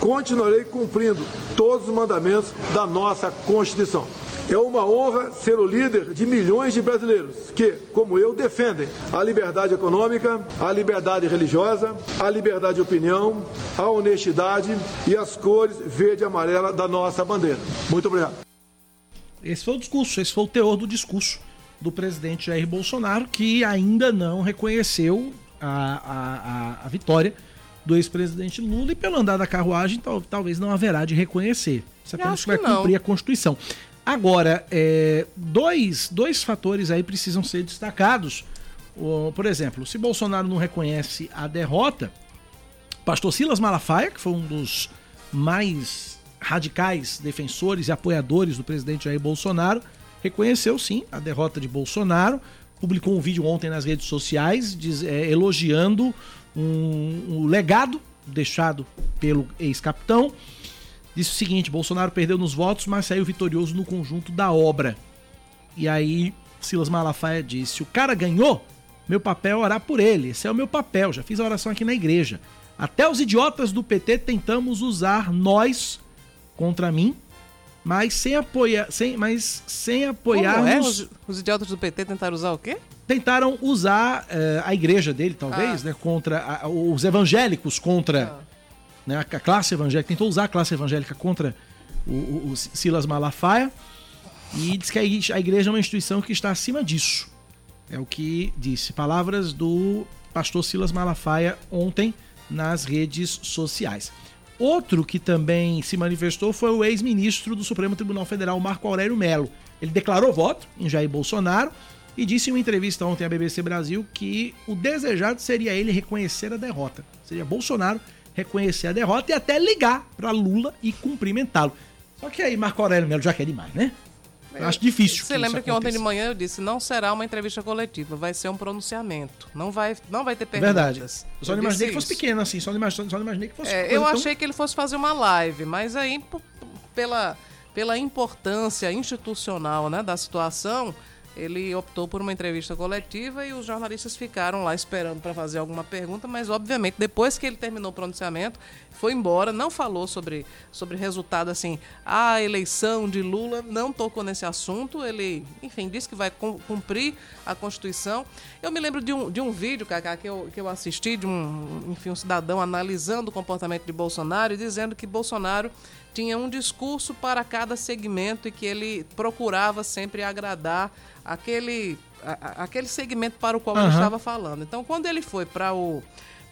continuarei cumprindo todos os mandamentos da nossa Constituição. É uma honra ser o líder de milhões de brasileiros que, como eu, defendem a liberdade econômica, a liberdade religiosa, a liberdade de opinião, a honestidade e as cores verde e amarela da nossa bandeira. Muito obrigado. Esse foi o discurso, esse foi o teor do discurso do presidente Jair Bolsonaro, que ainda não reconheceu a, a, a, a vitória do ex-presidente Lula e pelo andar da carruagem tal, talvez não haverá de reconhecer. Apenas vai que não. cumprir a Constituição. Agora, é, dois, dois fatores aí precisam ser destacados. Por exemplo, se Bolsonaro não reconhece a derrota, Pastor Silas Malafaia, que foi um dos mais radicais defensores e apoiadores do presidente Jair Bolsonaro, reconheceu sim a derrota de Bolsonaro, publicou um vídeo ontem nas redes sociais diz- é, elogiando um, um legado deixado pelo ex-capitão. Disse o seguinte: Bolsonaro perdeu nos votos, mas saiu vitorioso no conjunto da obra. E aí, Silas Malafaia disse: O cara ganhou, meu papel é orar por ele. Esse é o meu papel. Já fiz a oração aqui na igreja. Até os idiotas do PT tentamos usar nós contra mim, mas sem apoiar, sem, mas sem Como é? Os, os idiotas do PT tentaram usar o quê? Tentaram usar eh, a igreja dele, talvez, Ah. né, contra a- os evangélicos contra né, a classe evangélica. Tentou usar a classe evangélica contra o, o- o Silas Malafaia e diz que a igreja- é uma instituição que está acima disso. É o que disse. Palavras do pastor Silas Malafaia ontem nas redes sociais. Outro que também se manifestou foi o ex-ministro do Supremo Tribunal Federal, Marco Aurélio Melo. Ele declarou voto em Jair Bolsonaro e disse em uma entrevista ontem à BBC Brasil que o desejado seria ele reconhecer a derrota. Seria Bolsonaro reconhecer a derrota e até ligar para Lula e cumprimentá-lo. Só que aí Marco Aurélio Melo já quer demais, né? Eu acho difícil. Você isso lembra que ontem de manhã eu disse, não será uma entrevista coletiva, vai ser um pronunciamento. Não vai, não vai ter perguntas. Verdade. Eu só não Eu imaginei disse que fosse pequeno assim, só não imaginei, só não imaginei que fosse. É, eu tão- achei que ele fosse fazer uma live, mas aí, pela, pela importância institucional né, da situação, ele optou por uma entrevista coletiva e os jornalistas ficaram lá esperando para fazer alguma pergunta, mas obviamente depois que ele terminou o pronunciamento, foi embora, não falou sobre, sobre resultado assim, a eleição de Lula, não tocou nesse assunto, ele, enfim, disse que vai cumprir a Constituição. Eu me lembro de um, de um vídeo, Cacá, que eu, que eu assisti, de um, enfim, um cidadão analisando o comportamento de Bolsonaro e dizendo que Bolsonaro tinha um discurso para cada segmento e que ele procurava sempre agradar aquele, a, aquele segmento para o qual uhum. ele estava falando. Então, quando ele foi para o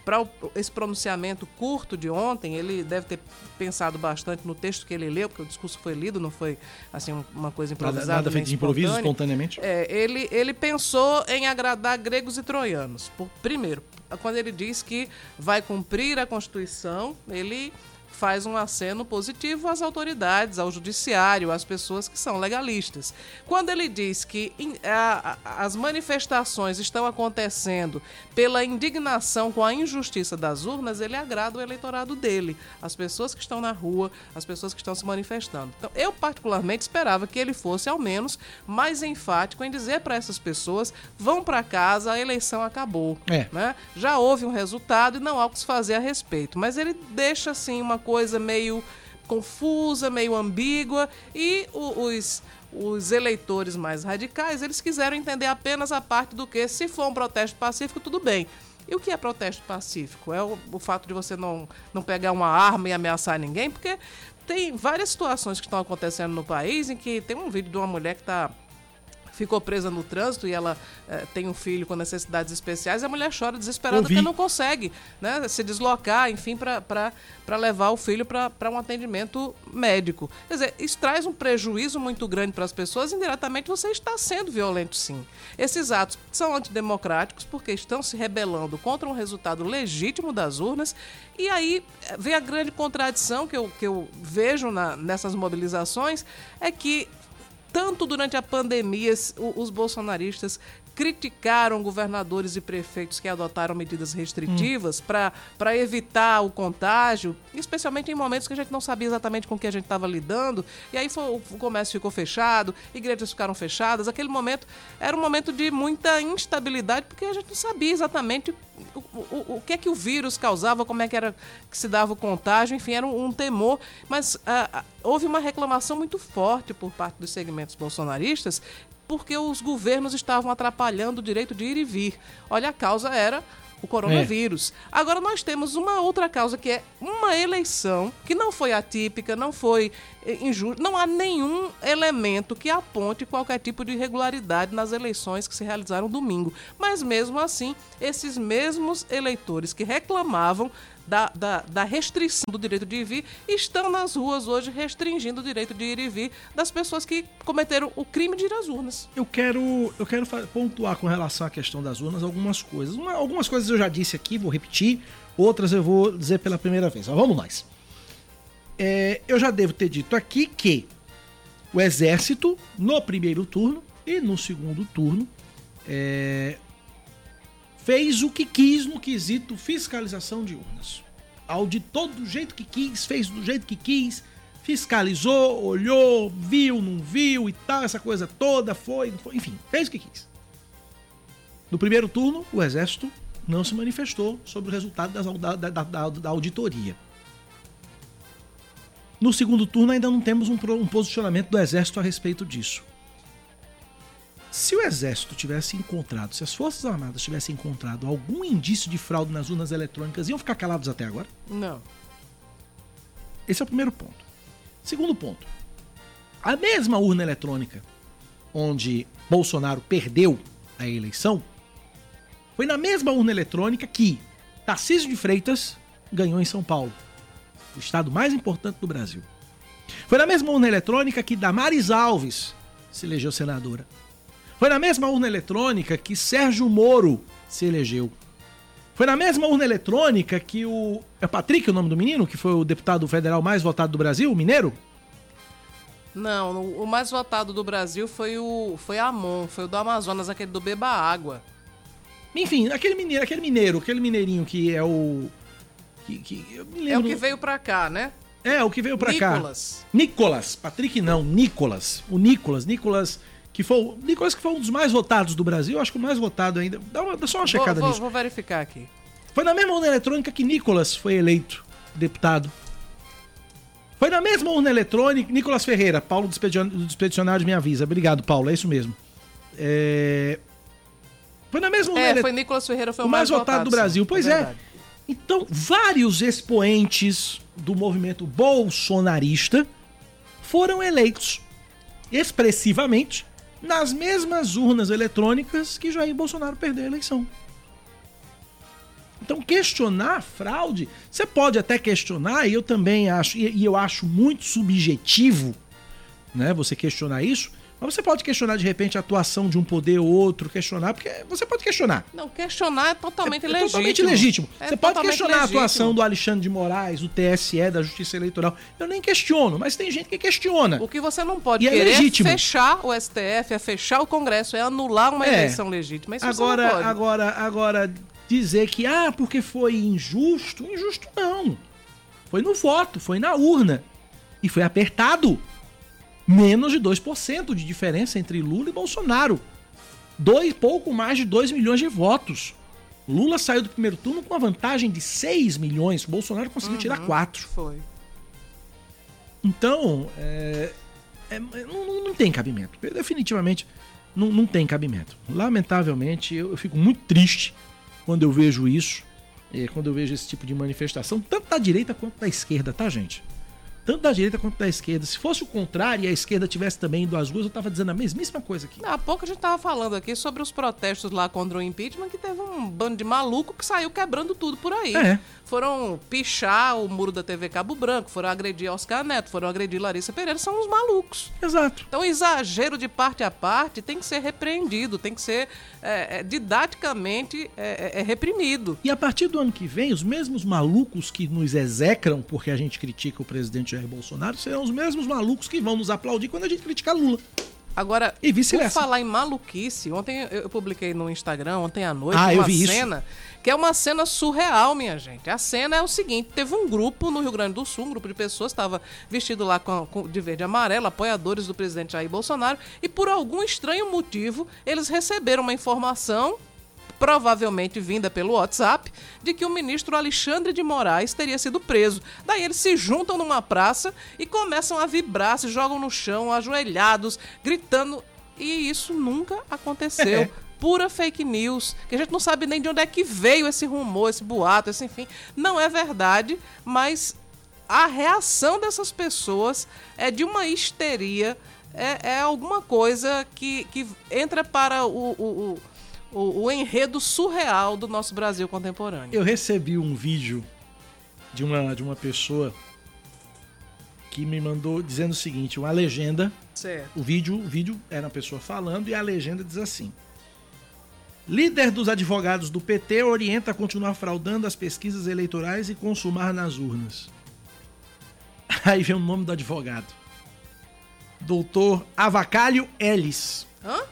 para esse pronunciamento curto de ontem, ele deve ter pensado bastante no texto que ele leu, porque o discurso foi lido, não foi assim uma coisa improvisada. Nada, nada feito de improviso espontaneamente? É, ele, ele pensou em agradar gregos e troianos. Por, primeiro, quando ele diz que vai cumprir a Constituição, ele faz um aceno positivo às autoridades, ao judiciário, às pessoas que são legalistas. Quando ele diz que a, a, as manifestações estão acontecendo pela indignação com a injustiça das urnas, ele agrada o eleitorado dele, as pessoas que estão na rua, as pessoas que estão se manifestando. Então, eu particularmente esperava que ele fosse ao menos mais enfático em dizer para essas pessoas: vão para casa, a eleição acabou. É. Né? Já houve um resultado e não há o que se fazer a respeito. Mas ele deixa assim uma coisa meio confusa, meio ambígua e os os eleitores mais radicais, eles quiseram entender apenas a parte do que se for um protesto pacífico, tudo bem. E o que é protesto pacífico? É o, o fato de você não, não pegar uma arma e ameaçar ninguém? Porque tem várias situações que estão acontecendo no país em que tem um vídeo de uma mulher que está ficou presa no trânsito e ela é, tem um filho com necessidades especiais, a mulher chora desesperada porque não consegue né, se deslocar, enfim, para levar o filho para um atendimento médico. Quer dizer, isso traz um prejuízo muito grande para as pessoas, indiretamente você está sendo violento sim. Esses atos são antidemocráticos porque estão se rebelando contra um resultado legítimo das urnas e aí eh, vem a grande contradição que eu, que eu vejo na, nessas mobilizações, é que tanto durante a pandemia, os bolsonaristas criticaram governadores e prefeitos que adotaram medidas restritivas hum. para evitar o contágio, especialmente em momentos que a gente não sabia exatamente com que a gente estava lidando. E aí foi, o comércio ficou fechado, igrejas ficaram fechadas. Aquele momento era um momento de muita instabilidade, porque a gente não sabia exatamente o, o, o que é que o vírus causava, como é que era que se dava o contágio, enfim, era um, um temor. Mas ah, houve uma reclamação muito forte por parte dos segmentos bolsonaristas porque os governos estavam atrapalhando o direito de ir e vir. Olha, a causa era o coronavírus. É. Agora nós temos uma outra causa que é uma eleição que não foi atípica, não foi eh, injusta, não há nenhum elemento que aponte qualquer tipo de irregularidade nas eleições que se realizaram domingo. Mas mesmo assim, esses mesmos eleitores que reclamavam da, da, da, restrição do direito de ir e vir estão nas ruas hoje restringindo o direito de ir e vir das pessoas que cometeram o crime de ir às urnas. Eu quero, eu quero pontuar com relação à questão das urnas algumas coisas. Uma, algumas coisas eu já disse aqui, vou repetir, outras eu vou dizer pela primeira vez. Mas vamos nós. É, eu já devo ter dito aqui que o Exército, no primeiro turno e no segundo turno, é, fez o que quis no quesito fiscalização de urnas. Auditou do jeito que quis, fez do jeito que quis, fiscalizou, olhou, viu, não viu e tal, essa coisa toda, foi, foi enfim, fez o que quis. No primeiro turno, o Exército não se manifestou sobre o resultado das, da, da, da, da, auditoria. No segundo turno, ainda não temos um, um posicionamento do Exército a respeito disso. Se o Exército tivesse encontrado, se as Forças Armadas tivessem encontrado algum indício de fraude nas urnas eletrônicas, iam ficar calados até agora? Não. Esse é o primeiro ponto. Segundo ponto. A mesma urna eletrônica onde Bolsonaro perdeu a eleição foi na mesma urna eletrônica que Tarcísio de Freitas ganhou em São Paulo, o estado mais importante do Brasil. Foi na mesma urna eletrônica que Damares Alves se elegeu senadora. Foi na mesma urna eletrônica que Sérgio Moro se elegeu. Foi na mesma urna eletrônica que o. É Patrick o nome do menino? Que foi o deputado federal mais votado do Brasil, o mineiro? Não, o mais votado do Brasil foi o. Foi Amon, foi o do Amazonas, aquele do Beba Água. Enfim, aquele mineiro, aquele mineiro, aquele mineirinho que é o. Que, que, é o que veio pra cá, né? É, o que veio pra Nicolas. cá. Nicolas. Nicolas. Patrick não, Nicolas. O Nicolas. Nicolas que foi o Nicolas, que foi um dos mais votados do Brasil, acho que o mais votado ainda. Dá, uma, dá só uma Vou, checada vou- nisso. vou verificar aqui. Foi na mesma urna eletrônica que Nicolas foi eleito deputado. Foi na mesma urna eletrônica. Nicolas Ferreira, Paulo do Expedicionário me avisa. Obrigado, Paulo, é isso mesmo. É, Foi na mesma urna É, foi Nicolas Ferreira, foi o mais votado do Brasil. sim, Pois é. verdade. Então, vários expoentes do movimento bolsonarista foram eleitos expressivamente nas mesmas urnas eletrônicas que Jair Bolsonaro perdeu a eleição. Então, questionar a fraude, você pode até questionar, e eu também acho, e, e eu acho muito subjetivo, né, você questionar isso, mas você pode questionar de repente a atuação de um poder ou outro, questionar, porque você pode questionar. Não, questionar é totalmente É legítimo. totalmente legítimo. É Você pode questionar a legítimo. atuação do Alexandre de Moraes, do TSE, da Justiça Eleitoral. Eu nem questiono, mas tem gente que questiona. O que você não pode E é querer é, legítimo. fechar o STF, é fechar o Congresso, é anular uma É. eleição legítima. Isso você não Agora, pode. agora, agora dizer que ah, porque foi injusto, injusto não. Foi no voto, foi na urna e foi apertado. Menos de 2% de diferença entre Lula e Bolsonaro. Dois, pouco mais de 2 milhões de votos. Lula saiu do primeiro turno com uma vantagem de 6 milhões. Bolsonaro conseguiu tirar 4. Foi. Então, é, é, não, não- não tem cabimento. Definitivamente não, não tem cabimento. Lamentavelmente, eu, eu fico muito triste quando eu vejo isso, é, quando eu vejo esse tipo de manifestação, tanto da direita quanto da esquerda, tá, gente? Tanto da direita quanto da esquerda. Se fosse o contrário e a esquerda tivesse também indo às ruas, eu tava dizendo a mesmíssima coisa aqui. Há pouco a gente tava falando aqui sobre os protestos lá contra o impeachment, que teve um bando de maluco que saiu quebrando tudo por aí. É. Foram pichar o muro da TV Cabo Branco, foram agredir Oscar Neto, foram agredir Larissa Pereira, são uns malucos. Exato. Então, exagero de parte a parte tem que ser repreendido, tem que ser é, é, didaticamente é, é, é reprimido. E a partir do ano que vem, os mesmos malucos que nos execram porque a gente critica o presidente Jair Bolsonaro serão os mesmos malucos que vão nos aplaudir quando a gente critica Lula. Agora, E por falar em maluquice, ontem eu publiquei no Instagram, ontem à noite, Ah, uma vi isso. Que é uma cena surreal, minha gente. A cena é o seguinte: teve um grupo no Rio Grande do Sul, um grupo de pessoas, estava vestido lá com, com- de verde e amarelo, apoiadores do presidente Jair Bolsonaro, e por algum estranho motivo, eles receberam uma informação. Provavelmente vinda pelo WhatsApp, de que o ministro Alexandre de Moraes teria sido preso. Daí eles se juntam numa praça e começam a vibrar, se jogam no chão, ajoelhados, gritando. E isso nunca aconteceu É. pura fake news, que a gente não sabe nem de onde é que veio esse rumor, esse boato, esse enfim. Não é verdade, mas a reação dessas pessoas é de uma histeria, é, é alguma coisa que, que entra para o, o, o, o- enredo surreal do nosso Brasil contemporâneo. Eu recebi um vídeo de uma, de uma pessoa que me mandou dizendo o seguinte, uma legenda. Certo. O vídeo, o vídeo era uma pessoa falando e a legenda diz assim: Líder dos advogados do PT orienta a continuar fraudando as pesquisas eleitorais e consumar nas urnas. Aí vem o nome do advogado. Doutor Avacalho Ellis. Hã?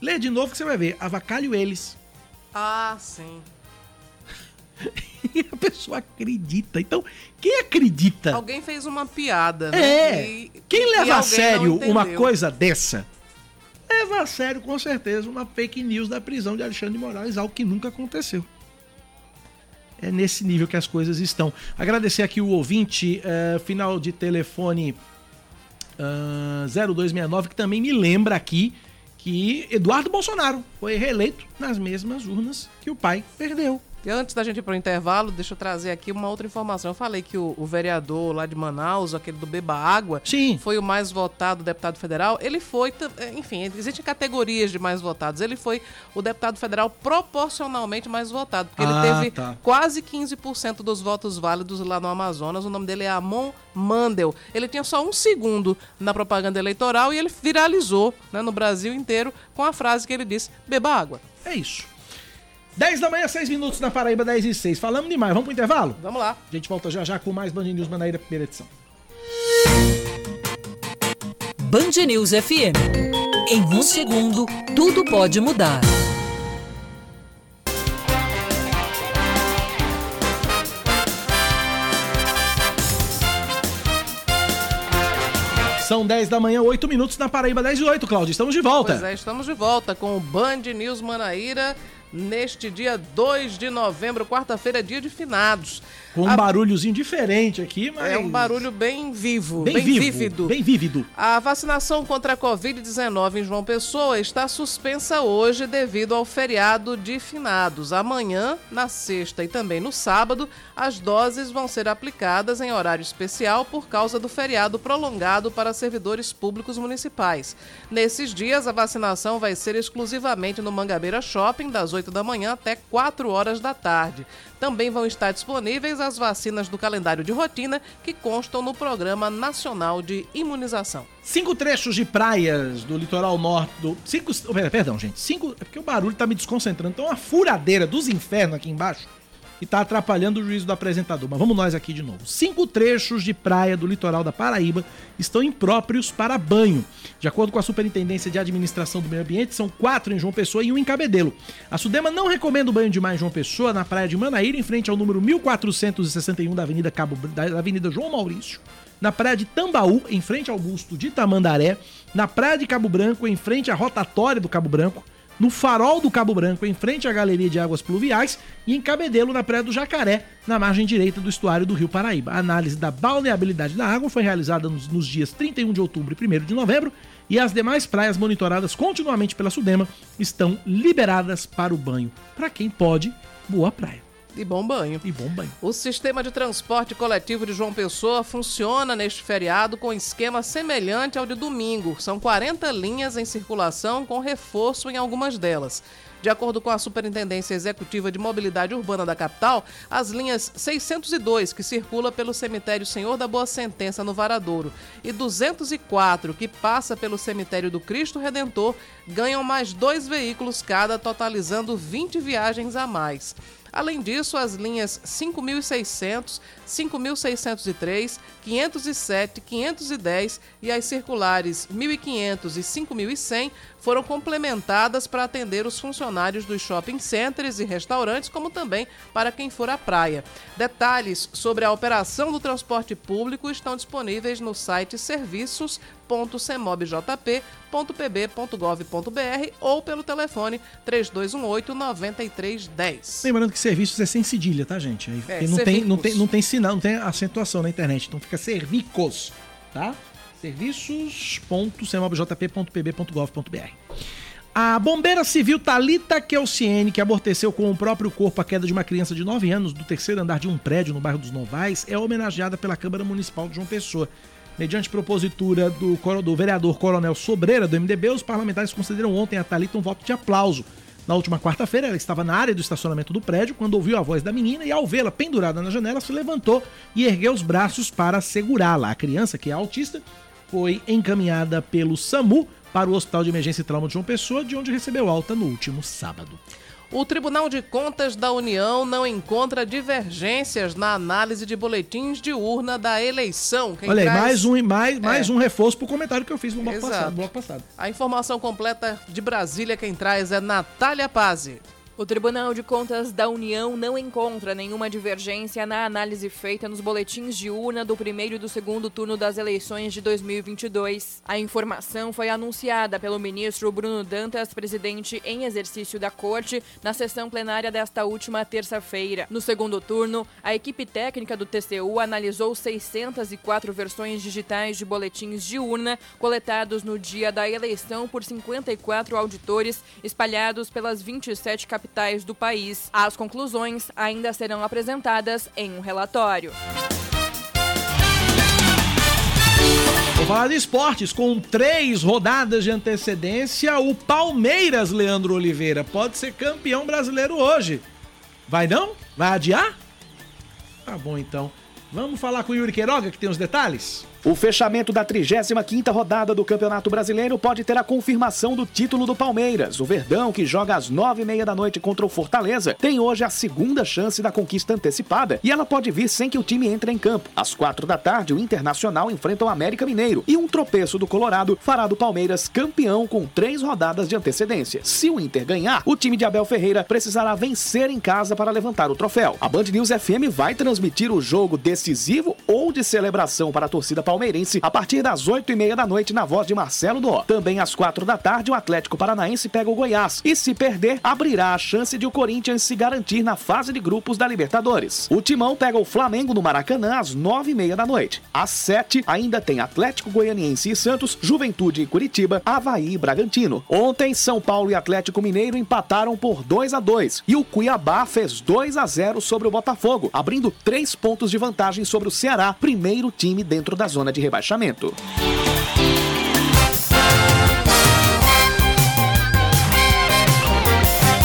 Lê de novo que você vai ver. Avacalho Ellis. Ah, sim. E a pessoa acredita. Então, quem acredita? Alguém fez uma piada, né? É. E- Quem leva a sério uma coisa dessa, leva a sério com certeza uma fake news da prisão de Alexandre de Moraes, algo que nunca aconteceu. É nesse nível que as coisas estão. Agradecer aqui o ouvinte, eh, final de telefone ah, 0269, que também me lembra aqui que Eduardo Bolsonaro foi reeleito nas mesmas urnas que o pai perdeu. E antes da gente ir para o intervalo, deixa eu trazer aqui uma outra informação. Eu falei que o, o vereador lá de Manaus, aquele do Beba Água, Sim. foi o mais votado deputado federal. Ele foi, eh, enfim, existem categorias de mais votados. Ele foi o deputado federal proporcionalmente mais votado, porque Ah, ele teve tá. quase 15% dos votos válidos lá no Amazonas. O nome dele é Amon Mandel. Ele tinha só um segundo na propaganda eleitoral e ele viralizou né, no Brasil inteiro com a frase que ele disse: beba água. É isso. 10 da manhã, 6 minutos na Paraíba, 10 e 6. Falamos demais. Vamos pro intervalo? Vamos lá. A gente volta já já com mais Band News Manaíra, primeira edição. Band News FM. Em um segundo, tudo pode mudar. São 10 da manhã, 8 minutos na Paraíba, 10 e 8, Cláudio. Estamos de volta. Pois é, estamos de volta com o Band News Manaíra neste dia 2 de novembro, quarta-feira, dia de finados. Com um a... barulhozinho diferente aqui, mas. É um barulho bem vivo, bem, bem vivo, vívido. Bem vívido. A vacinação contra a Covid-19 em João Pessoa está suspensa hoje devido ao feriado de finados. Amanhã, na sexta e também no sábado, as doses vão ser aplicadas em horário especial por causa do feriado prolongado para servidores públicos municipais. Nesses dias, a vacinação vai ser exclusivamente no Mangabeira Shopping, das 8 da manhã até 4 horas da tarde. Também vão estar disponíveis as vacinas do calendário de rotina que constam no Programa Nacional de Imunização. Cinco trechos de praias do litoral norte do. Cinco. Perdão, gente. Cinco. É porque o barulho tá me desconcentrando. Então, uma furadeira dos infernos aqui embaixo e está atrapalhando o juízo do apresentador. Mas vamos nós aqui de novo. Cinco trechos de praia do litoral da Paraíba estão impróprios para banho. De acordo com a Superintendência de Administração do Meio Ambiente, são quatro em João Pessoa e um em Cabedelo. A Sudema não recomenda o banho de mar em João Pessoa, na praia de Manaíra, em frente ao número 1461 da Avenida, Cabo, da Avenida João Maurício. Na praia de Tambaú, em frente ao busto de Tamandaré. Na praia de Cabo Branco, em frente à rotatória do Cabo Branco no Farol do Cabo Branco, em frente à Galeria de Águas Pluviais, e em Cabedelo, na Praia do Jacaré, na margem direita do estuário do Rio Paraíba. A análise da balneabilidade da água foi realizada nos, nos dias 31 de outubro e 1 de novembro, e as demais praias monitoradas continuamente pela Sudema estão liberadas para o banho. Para quem pode, boa praia. E bom banho. E bom banho. O sistema de transporte coletivo de João Pessoa funciona neste feriado com esquema semelhante ao de domingo. São 40 linhas em circulação com reforço em algumas delas. De acordo com a Superintendência Executiva de Mobilidade Urbana da capital, as linhas 602, que circula pelo cemitério Senhor da Boa Sentença no Varadouro, e 204, que passa pelo cemitério do Cristo Redentor, ganham mais dois veículos cada, totalizando 20 viagens a mais. Além disso, as linhas 5.600, 5.603, 507, 510 e as circulares 1.500 e 5.100 foram complementadas para atender os funcionários dos shopping centers e restaurantes, como também para quem for à praia. Detalhes sobre a operação do transporte público estão disponíveis no site serviços.cemobjp.pb.gov.br ou pelo telefone 3218-9310. Lembrando que serviços é sem cedilha, tá, gente? É, não, tem, não, tem, não tem sinal, não tem acentuação na internet, então fica servicos, tá? serviços.cmobjp.pb.gov.br. A bombeira civil Talita Kelsiene, que amorteceu com o próprio corpo a queda de uma criança de 9 anos do terceiro andar de um prédio no bairro dos Novais, é homenageada pela Câmara Municipal de João Pessoa. Mediante propositura do, do vereador Coronel Sobreira, do MDB, os parlamentares concederam ontem a Talita um voto de aplauso. Na última quarta-feira, ela estava na área do estacionamento do prédio quando ouviu a voz da menina e, ao vê-la pendurada na janela, se levantou e ergueu os braços para segurá-la. A criança, que é autista, foi encaminhada pelo SAMU para o Hospital de Emergência e Trauma de João Pessoa, de onde recebeu alta no último sábado. O Tribunal de Contas da União não encontra divergências na análise de boletins de urna da eleição. Quem Olha aí, traz... mais um, mais, mais é. um reforço para o comentário que eu fiz no bloco passado, bloco passado. A informação completa de Brasília quem traz é Natália Pazzi. O Tribunal de Contas da União não encontra nenhuma divergência na análise feita nos boletins de urna do primeiro e do segundo turno das eleições de 2022. A informação foi anunciada pelo ministro Bruno Dantas, presidente em exercício da Corte, na sessão plenária desta última terça-feira. No segundo turno, a equipe técnica do TCU analisou 604 versões digitais de boletins de urna coletados no dia da eleição por 54 auditores espalhados pelas 27 capitais capitais do país. As conclusões ainda serão apresentadas em um relatório. Vou falar de esportes. Com três rodadas de antecedência, o Palmeiras, Leandro Oliveira, pode ser campeão brasileiro hoje. Vai não? Vai adiar? Tá bom então. Vamos falar com o Yuri Queiroga, que tem os detalhes? O fechamento da 35ª rodada do Campeonato Brasileiro pode ter a confirmação do título do Palmeiras. O Verdão, que joga às nove e meia da noite contra o Fortaleza, tem hoje a segunda chance da conquista antecipada e ela pode vir sem que o time entre em campo. Às quatro da tarde, o Internacional enfrenta o América Mineiro e um tropeço do Colorado fará do Palmeiras campeão com três rodadas de antecedência. Se o Inter ganhar, o time de Abel Ferreira precisará vencer em casa para levantar o troféu. A Band News FM vai transmitir o jogo decisivo ou de celebração para a torcida palmeirense Palmeirense a partir das 8 e meia da noite na voz de Marcelo Dó. Também às quatro da tarde o Atlético Paranaense pega o Goiás e se perder abrirá a chance de o Corinthians se garantir na fase de grupos da Libertadores. O Timão pega o Flamengo no Maracanã às nove e meia da noite. Às sete ainda tem Atlético Goianiense e Santos, Juventude e Curitiba, Havaí e Bragantino. Ontem São Paulo e Atlético Mineiro empataram por 2 a 2 e o Cuiabá fez 2 a 0 sobre o Botafogo, abrindo três pontos de vantagem sobre o Ceará, primeiro time dentro da zona de rebaixamento.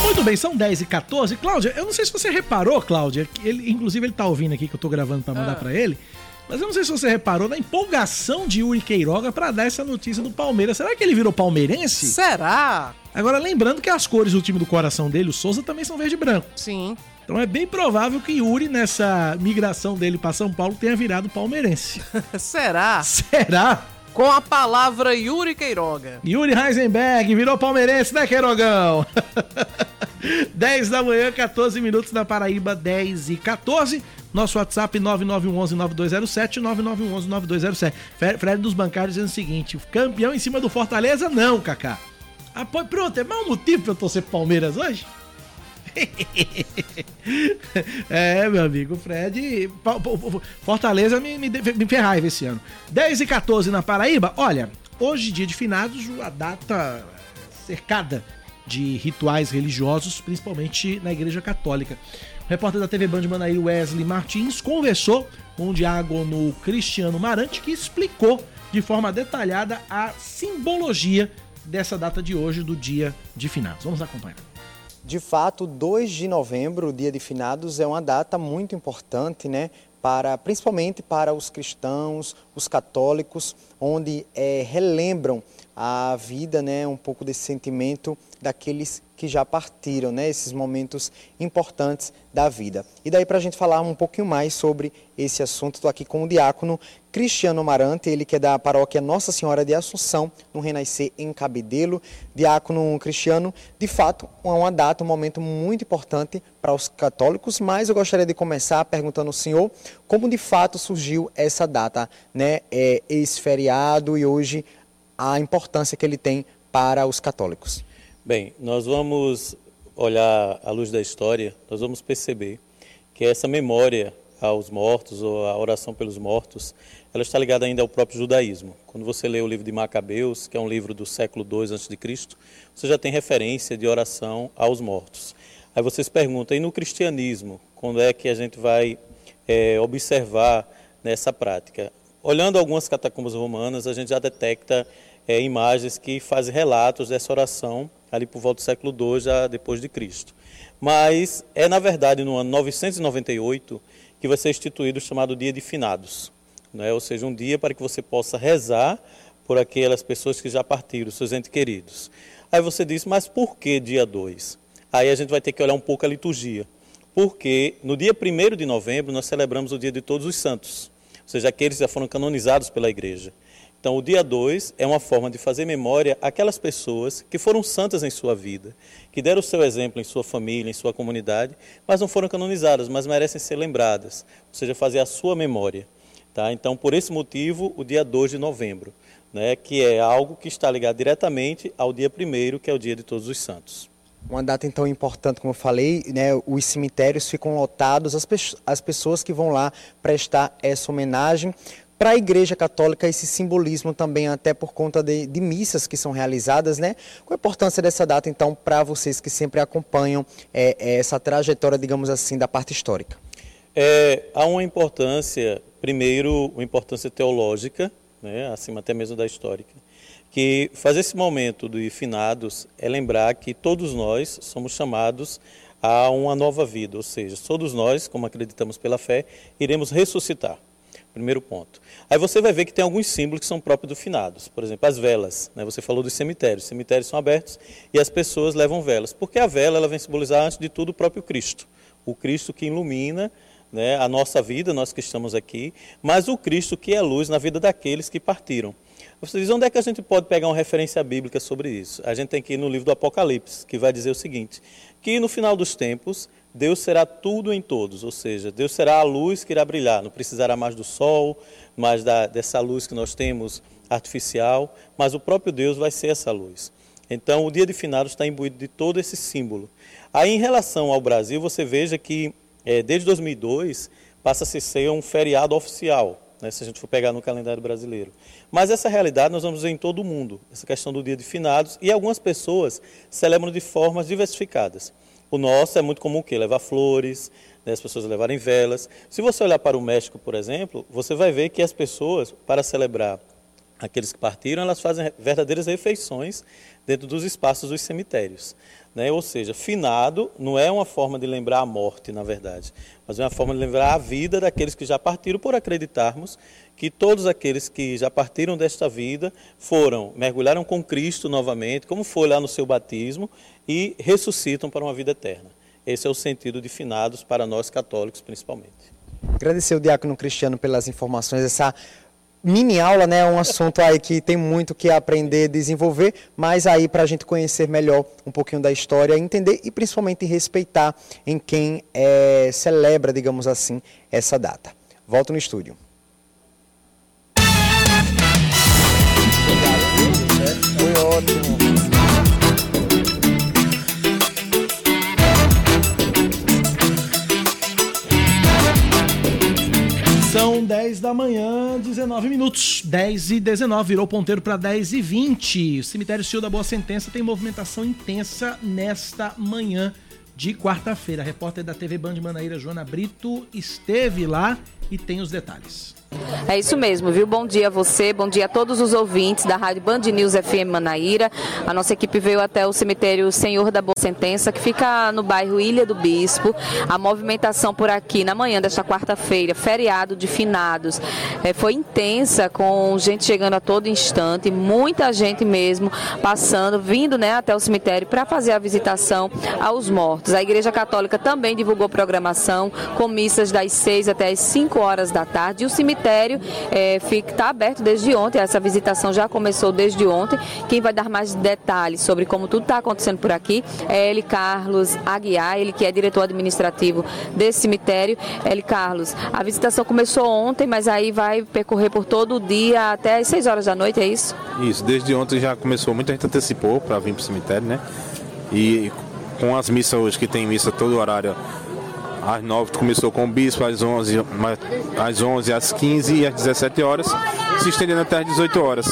Muito bem, são 10 e 14. Cláudia, eu não sei se você reparou, Cláudia, ele, inclusive ele tá ouvindo aqui que eu tô gravando para mandar ah. para ele. Mas eu não sei se você reparou na empolgação de Yuri Queiroga para dar essa notícia do Palmeiras. Será que ele virou palmeirense? Será? Agora, lembrando que as cores do time do coração dele, o Souza, também são verde e branco. Sim. Então é bem provável que Yuri, nessa migração dele para São Paulo, tenha virado palmeirense. Será? Será? Com a palavra Yuri Queiroga. Yuri Heisenberg virou palmeirense, né, Queirogão? 10 da manhã, 14 minutos na Paraíba, 10 e 14. Nosso WhatsApp 9911-9207, 9911-9207. Fred dos Bancários dizendo o seguinte: campeão em cima do Fortaleza, não, Kaká. Ah, pronto, é mau motivo pra eu torcer pro Palmeiras hoje? é, meu amigo, Fred. Fortaleza me, me, me esse ano. 10 e 14 na Paraíba. Olha, hoje, dia de finados, a data cercada de rituais religiosos, principalmente na Igreja Católica. O repórter da TV Band Manaíra Wesley Martins conversou com o diácono Cristiano Marante, que explicou de forma detalhada a simbologia dessa data de hoje, do dia de finados. Vamos acompanhar. De fato, 2 de novembro, o dia de finados, é uma data muito importante, né? Para, principalmente para os cristãos, os católicos, onde é, relembram a vida, né, um pouco desse sentimento daqueles que já partiram, né, esses momentos importantes da vida. E daí para a gente falar um pouquinho mais sobre esse assunto, estou aqui com o diácono Cristiano Marante, ele que é da paróquia Nossa Senhora de Assunção, no Renascer em Cabedelo. Diácono Cristiano, de fato, é uma data, um momento muito importante para os católicos, mas eu gostaria de começar perguntando ao senhor como de fato surgiu essa data, né, é, esse feriado e hoje a importância que ele tem para os católicos. Bem, nós vamos olhar à luz da história, nós vamos perceber que essa memória aos mortos ou a oração pelos mortos, ela está ligada ainda ao próprio judaísmo. Quando você lê o livro de Macabeus, que é um livro do século II a.C., você já tem referência de oração aos mortos. Aí você se pergunta, e no cristianismo, quando é que a gente vai é, observar nessa prática? Olhando algumas catacumbas romanas, a gente já detecta é, imagens que fazem relatos dessa oração ali por volta do século II, já depois de Cristo. Mas é, na verdade, no ano 998 que vai ser instituído o chamado Dia de Finados, né? ou seja, um dia para que você possa rezar por aquelas pessoas que já partiram, seus entes queridos. Aí você diz, mas por que dia 2? Aí a gente vai ter que olhar um pouco a liturgia. Porque no dia 1 de novembro nós celebramos o dia de todos os santos, ou seja, aqueles que já foram canonizados pela igreja. Então, o dia 2 é uma forma de fazer memória aquelas pessoas que foram santas em sua vida, que deram o seu exemplo em sua família, em sua comunidade, mas não foram canonizadas, mas merecem ser lembradas, ou seja, fazer a sua memória. Tá? Então, por esse motivo, o dia 2 de novembro, né, que é algo que está ligado diretamente ao dia 1 que é o dia de todos os santos. Uma data então importante, como eu falei, né, os cemitérios ficam lotados, as, pe as pessoas que vão lá prestar essa homenagem para a Igreja Católica, esse simbolismo também, até por conta de, de, missas que são realizadas, né? Qual a importância dessa data, então, para vocês que sempre acompanham é, é, essa trajetória, digamos assim, da parte histórica? É, há uma importância, primeiro, uma importância teológica, né, acima até mesmo da histórica, que fazer esse momento de finados é lembrar que todos nós somos chamados a uma nova vida, ou seja, todos nós, como acreditamos pela fé, iremos ressuscitar. Primeiro ponto. Aí você vai ver que tem alguns símbolos que são próprios do finados. Por exemplo, as velas. Né? Você falou dos cemitérios. Os cemitérios são abertos e as pessoas levam velas. Porque a vela ela vem simbolizar, antes de tudo, o próprio Cristo. O Cristo que ilumina né, a nossa vida, nós que estamos aqui, mas o Cristo que é luz na vida daqueles que partiram. Você diz, onde é que a gente pode pegar uma referência bíblica sobre isso? A gente tem que ir no livro do Apocalipse, que vai dizer o seguinte, que no final dos tempos Deus será tudo em todos, ou seja, Deus será a luz que irá brilhar, não precisará mais do sol, mais da, dessa luz que nós temos artificial, mas o próprio Deus vai ser essa luz. Então, o dia de finados está imbuído de todo esse símbolo. Aí, em relação ao Brasil, você veja que é, desde 2002 passa a ser um feriado oficial, né, se a gente for pegar no calendário brasileiro. Mas essa realidade nós vamos ver em todo o mundo, essa questão do dia de finados, e algumas pessoas celebram de formas diversificadas. O nosso é muito comum o quê? Levar flores, né, as pessoas levarem velas. Se você olhar para o México, por exemplo, você vai ver que as pessoas, para celebrar aqueles que partiram, elas fazem verdadeiras refeições dentro dos espaços dos cemitérios. Né? Ou seja, finado não é uma forma de lembrar a morte, na verdade, mas é uma forma de lembrar a vida daqueles que já partiram, por acreditarmos que todos aqueles que já partiram desta vida foram, mergulharam com Cristo novamente, como foi lá no seu batismo, e ressuscitam para uma vida eterna. Esse é o sentido de finados para nós católicos, principalmente. Agradecer o diácono Cristiano pelas informações, essa mini aula, né? É um assunto aí que tem muito que aprender, desenvolver, mas aí para a gente conhecer melhor um pouquinho da história, entender e principalmente respeitar em quem é, celebra, digamos assim, essa data. Volto no estúdio. Foi ótimo. São 10 da manhã, 19 minutos. 10 e 19, virou ponteiro para 10 e 20. O cemitério Senhor da Boa Sentença tem movimentação intensa nesta manhã de quarta-feira. A repórter da TV Band Manaíra, Joana Brito, esteve lá e tem os detalhes. É isso mesmo, viu? Bom dia a você, bom dia a todos os ouvintes da Rádio Band News FM Manaíra. A nossa equipe veio até o cemitério Senhor da Boa Sentença, que fica no bairro Ilha do Bispo. A movimentação por aqui na manhã desta quarta-feira, feriado de finados, é, foi intensa, com gente chegando a todo instante, muita gente mesmo passando, vindo né, até o cemitério para fazer a visitação aos mortos. A Igreja Católica também divulgou programação com missas das 6 até as 5 horas da tarde. E o cemitério cemitério está é, aberto desde ontem, essa visitação já começou desde ontem. Quem vai dar mais detalhes sobre como tudo está acontecendo por aqui é ele, Carlos Aguiar, ele que é diretor administrativo desse cemitério. Ele, Carlos, a visitação começou ontem, mas aí vai percorrer por todo o dia até as 6 horas da noite, é isso? Isso, desde ontem já começou, muita gente antecipou para vir para o cemitério, né? E com as missas hoje, que tem missa todo horário às 9 começou com o bispo, às 11, às 11, às 15 e às 17 horas, se estendendo até às 18 horas,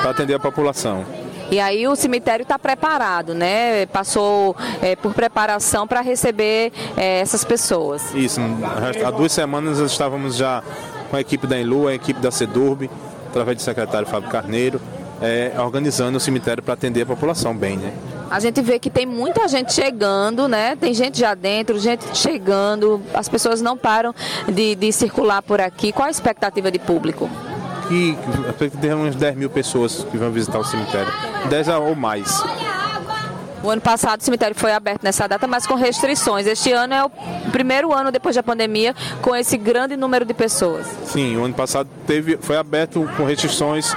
para atender a população. E aí o cemitério está preparado, né? Passou é, por preparação para receber é, essas pessoas. Isso, há duas semanas estávamos já com a equipe da Enlu, a equipe da CEDURB, através do secretário Fábio Carneiro, é, organizando o cemitério para atender a população bem, né? A gente vê que tem muita gente chegando, né? Tem gente já dentro, gente chegando, as pessoas não param de, de circular por aqui. Qual a expectativa de público? Que tem uns 10 mil pessoas que vão visitar o cemitério. 10 ou mais. O ano passado o cemitério foi aberto nessa data, mas com restrições. Este ano é o primeiro ano depois da pandemia com esse grande número de pessoas. Sim, o ano passado teve, foi aberto com restrições,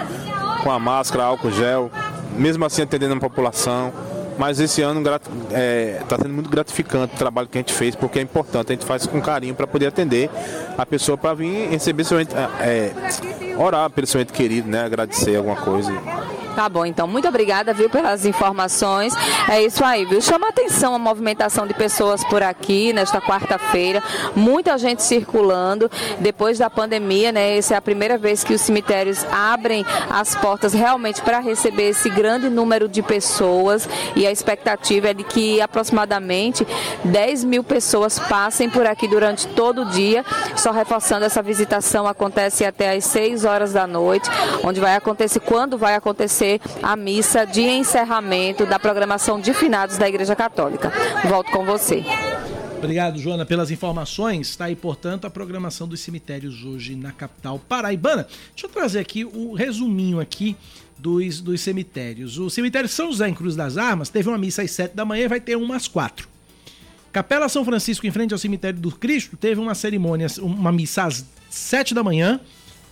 com a máscara, álcool gel, mesmo assim atendendo a população. Mas esse ano está é, tá sendo muito gratificante o trabalho que a gente fez, porque é importante, a gente faz com carinho para poder atender a pessoa para vir receber seu ente, é, orar pelo seu ente querido, né? Agradecer alguma coisa. Tá bom, então, muito obrigada, viu, pelas informações. É isso aí, viu? Chama atenção a movimentação de pessoas por aqui nesta quarta-feira. Muita gente circulando. Depois da pandemia, né? Essa é a primeira vez que os cemitérios abrem as portas realmente para receber esse grande número de pessoas. E a expectativa é de que aproximadamente 10 mil pessoas passem por aqui durante todo o dia. Só reforçando, essa visitação acontece até às 6 horas da noite, onde vai acontecer, quando vai acontecer a missa de encerramento da programação de finados da Igreja Católica. Volto com você. Obrigado, Joana, pelas informações. Está aí, portanto, a programação dos cemitérios hoje na capital paraibana. Deixa eu trazer aqui o um resuminho aqui dos, dos cemitérios. O cemitério São José em Cruz das Armas teve uma missa às 7 da manhã e vai ter uma às 4. Capela São Francisco, em frente ao cemitério do Cristo, teve uma cerimônia, uma missa às 7 da manhã.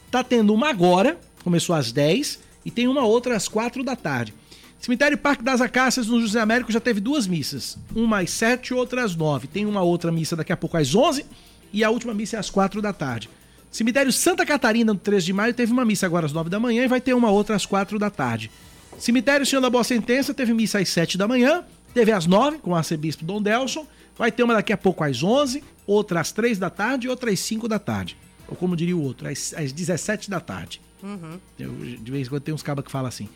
Tá tendo uma agora, começou às 10 e tem uma outra às quatro da tarde. Cemitério Parque das Acácias, no José Américo, já teve duas missas. Uma às 7 e outra às 9. Tem uma outra missa daqui a pouco às 11 e a última missa é às 4 da tarde. Cemitério Santa Catarina, no 3 de maio, teve uma missa agora às 9 da manhã e vai ter uma outra às 4 da tarde. Cemitério Senhor da Boa Sentença teve missa às 7 da manhã, teve às 9 com o arcebispo Dom Delson, vai ter uma daqui a pouco às 11, outra às 3 da tarde e outra às 5 da tarde. Ou como diria o outro, às, às 17 da tarde. Uhum. Eu, de vez em quando tem uns cabas que falam assim.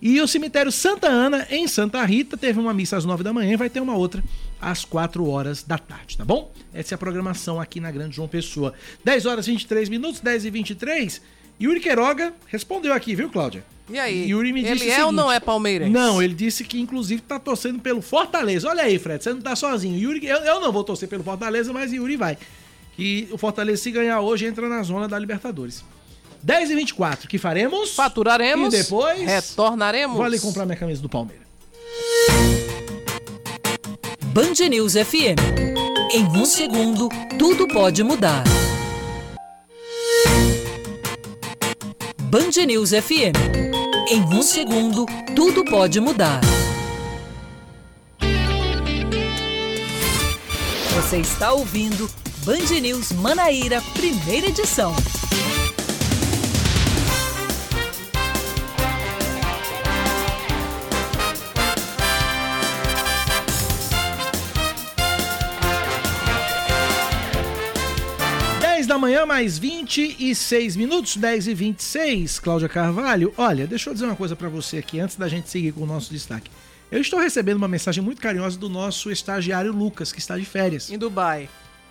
E o cemitério Santa Ana, em Santa Rita, teve uma missa às 9 da manhã e vai ter uma outra às 4 horas da tarde, tá bom? Essa é a programação aqui na Grande João Pessoa. 10 horas e 23 minutos, 10 e 23. Yuri Queiroga respondeu aqui, viu, Cláudia? E aí? Yuri me disse ele é ou seguinte- não é palmeirense? Não, ele disse que inclusive tá torcendo pelo Fortaleza. Olha aí, Fred, você não tá sozinho. Yuri, eu, eu não vou torcer pelo Fortaleza, mas Yuri vai. E o Fortaleza, se ganhar hoje, entra na zona da Libertadores. 10 e 24, que faremos? Faturaremos. E depois? Retornaremos. Vou ali comprar minha camisa do Palmeiras. Band News FM. Em um segundo, tudo pode mudar. Band News FM. Em um segundo, tudo pode mudar. Você está ouvindo Band News Manaíra, primeira edição. Manhã, mais 26 minutos, 10 e 26, Cláudia Carvalho. Olha, deixa eu dizer uma coisa pra você aqui, antes da gente seguir com o nosso destaque. Eu estou recebendo uma mensagem muito carinhosa do nosso estagiário Lucas, que está de férias. Em Dubai.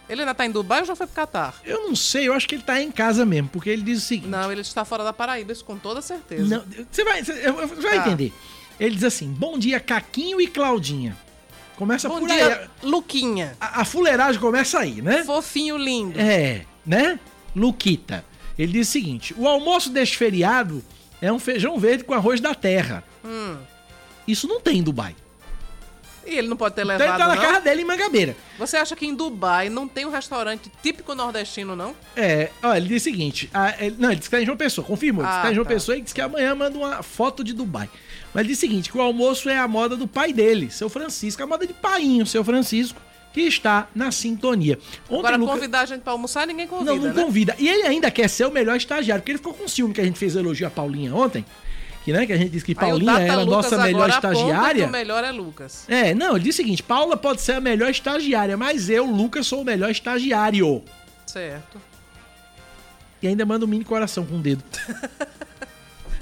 Ele ainda tá em Dubai ou já foi pro Catar? Eu não sei, eu acho que ele tá em casa mesmo, porque ele diz o seguinte. Não, ele está fora da Paraíba, isso com toda certeza. Não, você vai, você vai Tá. entender. Ele diz assim: Bom dia, Caquinho e Claudinha. Começa Bom por dia, aí. Luquinha. A, a fuleiragem começa aí, né? Fofinho lindo. É, né? Luquita. Ele diz o seguinte: o almoço deste feriado é um feijão verde com arroz da terra. Hum. Isso não tem em Dubai. E ele não pode ter Então levado, ele tá na não? casa dele em Mangabeira. Você acha que em Dubai não tem um restaurante típico nordestino, não? É, olha, ele diz o seguinte: ah, ele- não, ele disse que tá em João Pessoa, confirmou. Ele disse que Ah, tá em João tá. Pessoa e disse que amanhã manda uma foto de Dubai. Mas ele diz o seguinte: que o almoço é a moda do pai dele, seu Francisco, a moda de painho, seu Francisco, que está na sintonia. Ontem, Agora, Luca- convidar a gente pra almoçar, ninguém convida, Não, não né? convida. E ele ainda quer ser o melhor estagiário, porque ele ficou com ciúme que a gente fez elogio a Paulinha ontem. Que, né, que a gente disse que Aí Paulinha era a nossa melhor estagiária. o melhor é Lucas. É, não, ele disse o seguinte: Paula pode ser a melhor estagiária, mas eu, Lucas, sou o melhor estagiário. Certo. E ainda manda um mini coração com o dedo.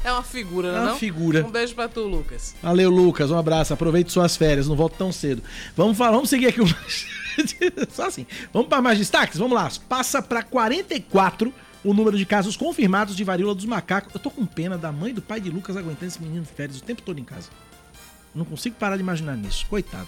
É uma figura, É né? uma não? figura. Um beijo pra tu, Lucas. Valeu, Lucas. Um abraço. Aproveite suas férias. Não volto tão cedo. Vamos falar, vamos seguir aqui. o- Só assim. Vamos para mais destaques? Vamos lá. Passa para 44 o número de casos confirmados de varíola dos macacos. Eu tô com pena da mãe do pai de Lucas aguentando esse menino de férias o tempo todo em casa. Não consigo parar de imaginar nisso. Coitado.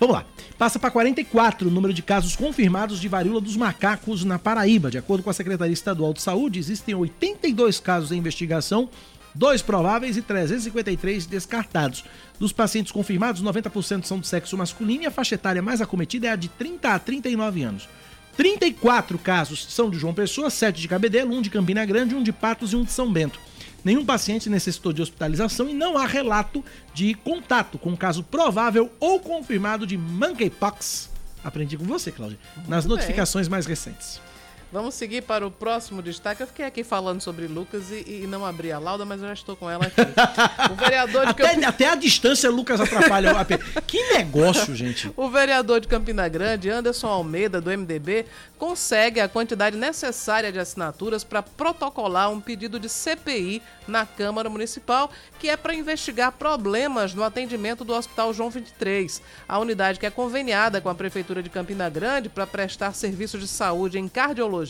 Vamos lá. Passa para 44 o número de casos confirmados de varíola dos macacos na Paraíba. De acordo com a Secretaria Estadual de Saúde, existem 82 casos em investigação, dois prováveis e 353 descartados. Dos pacientes confirmados, 90% são do sexo masculino e a faixa etária mais acometida é a de 30 a 39 anos. 34 casos são de João Pessoa, 7 de Cabedelo, 1 de Campina Grande, 1 de Patos e 1 de São Bento. Nenhum paciente necessitou de hospitalização e não há relato de contato com caso provável ou confirmado de monkeypox. Aprendi com você, Cláudia, nas bem. notificações mais recentes. Vamos seguir para o próximo destaque. Eu fiquei aqui falando sobre Lucas e, e não abri a lauda, mas eu já estou com ela aqui. O vereador de Até, até a distância, Lucas atrapalha. que negócio, gente. O vereador de Campina Grande, Anderson Almeida, do MDB, consegue a quantidade necessária de assinaturas para protocolar um pedido de CPI na Câmara Municipal, que é para investigar problemas no atendimento do Hospital João 23. A unidade que é conveniada com a Prefeitura de Campina Grande para prestar serviços de saúde em cardiologia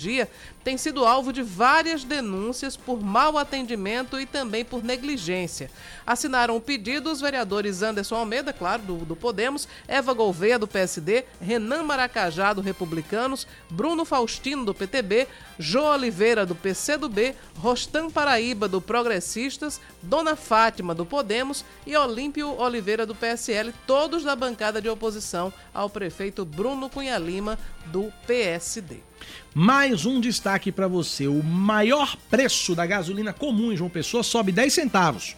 tem sido alvo de várias denúncias por mau atendimento e também por negligência. Assinaram o pedido os vereadores Anderson Almeida, claro, do, do Podemos, Eva Gouveia, do PSD, Renan Maracajá, do Republicanos, Bruno Faustino, do PTB, Jô Oliveira, do PCdoB, Rostam Paraíba, do Progressistas, Dona Fátima, do Podemos e Olímpio Oliveira, do PSL, todos da bancada de oposição ao prefeito Bruno Cunha Lima, do PSD. Mais um destaque para você. O maior preço da gasolina comum em João Pessoa sobe 10 centavos.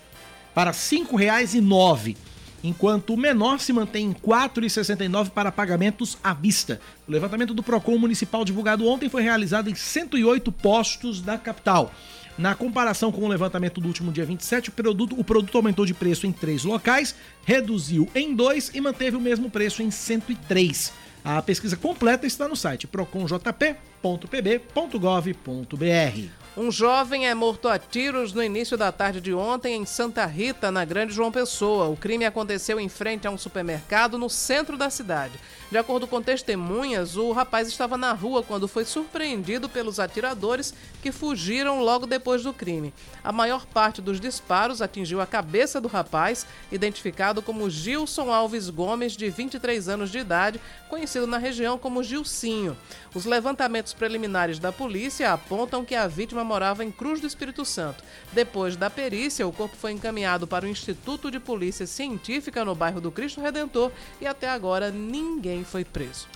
para R$ 5,09 enquanto o menor se mantém em R$ 4,69 para pagamentos à vista. O levantamento do PROCON municipal divulgado ontem foi realizado em 108 postos da capital. Na comparação com o levantamento do último dia 27, o produto, o produto aumentou de preço em três locais, reduziu em dois e manteve o mesmo preço em 103. A pesquisa completa está no site proconjp.pb.gov.br. Um jovem é morto a tiros no início da tarde de ontem em Santa Rita, na Grande João Pessoa. O crime aconteceu em frente a um supermercado no centro da cidade. De acordo com testemunhas, o rapaz estava na rua quando foi surpreendido pelos atiradores que fugiram logo depois do crime. A maior parte dos disparos atingiu a cabeça do rapaz, identificado como Gilson Alves Gomes, de 23 anos de idade, conhecido na região como Gilcinho. Os levantamentos preliminares da polícia apontam que a vítima morava em Cruz do Espírito Santo. Depois da perícia, o corpo foi encaminhado para o Instituto de Polícia Científica no bairro do Cristo Redentor e até agora ninguém foi preso.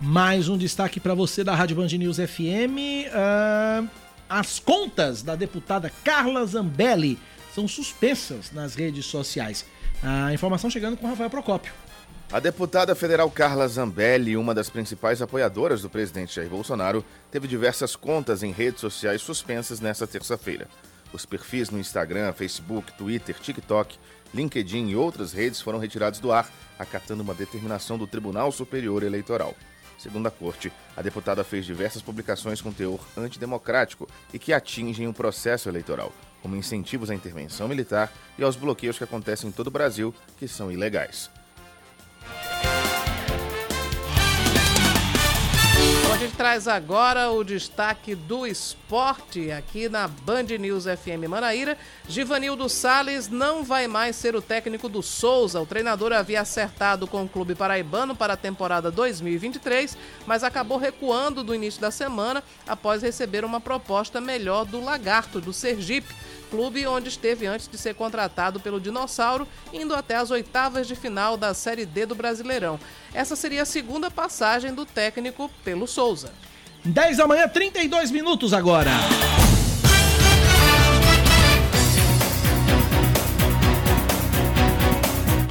Mais um destaque para você da Rádio Band News FM. Uh, as contas da deputada Carla Zambelli são suspensas nas redes sociais. A informação chegando com Rafael Procópio. A deputada federal Carla Zambelli, uma das principais apoiadoras do presidente Jair Bolsonaro, teve diversas contas em redes sociais suspensas nesta terça-feira. Os perfis no Instagram, Facebook, Twitter, TikTok, LinkedIn e outras redes foram retirados do ar, acatando uma determinação do Tribunal Superior Eleitoral. Segundo a corte, a deputada fez diversas publicações com teor antidemocrático e que atingem o processo eleitoral, como incentivos à intervenção militar e aos bloqueios que acontecem em todo o Brasil, que são ilegais. A gente traz agora o destaque do esporte aqui na Band News FM Manaíra. Givanildo Sales não vai mais ser o técnico do Souza. O treinador havia acertado com o clube paraibano para a temporada 2023, mas acabou recuando do início da semana após receber uma proposta melhor do Lagarto, do Sergipe clube onde esteve antes de ser contratado pelo Dinossauro, indo até as oitavas de final da Série D do Brasileirão. Essa seria a segunda passagem do técnico pelo Souza. 10 da manhã, 32 minutos agora.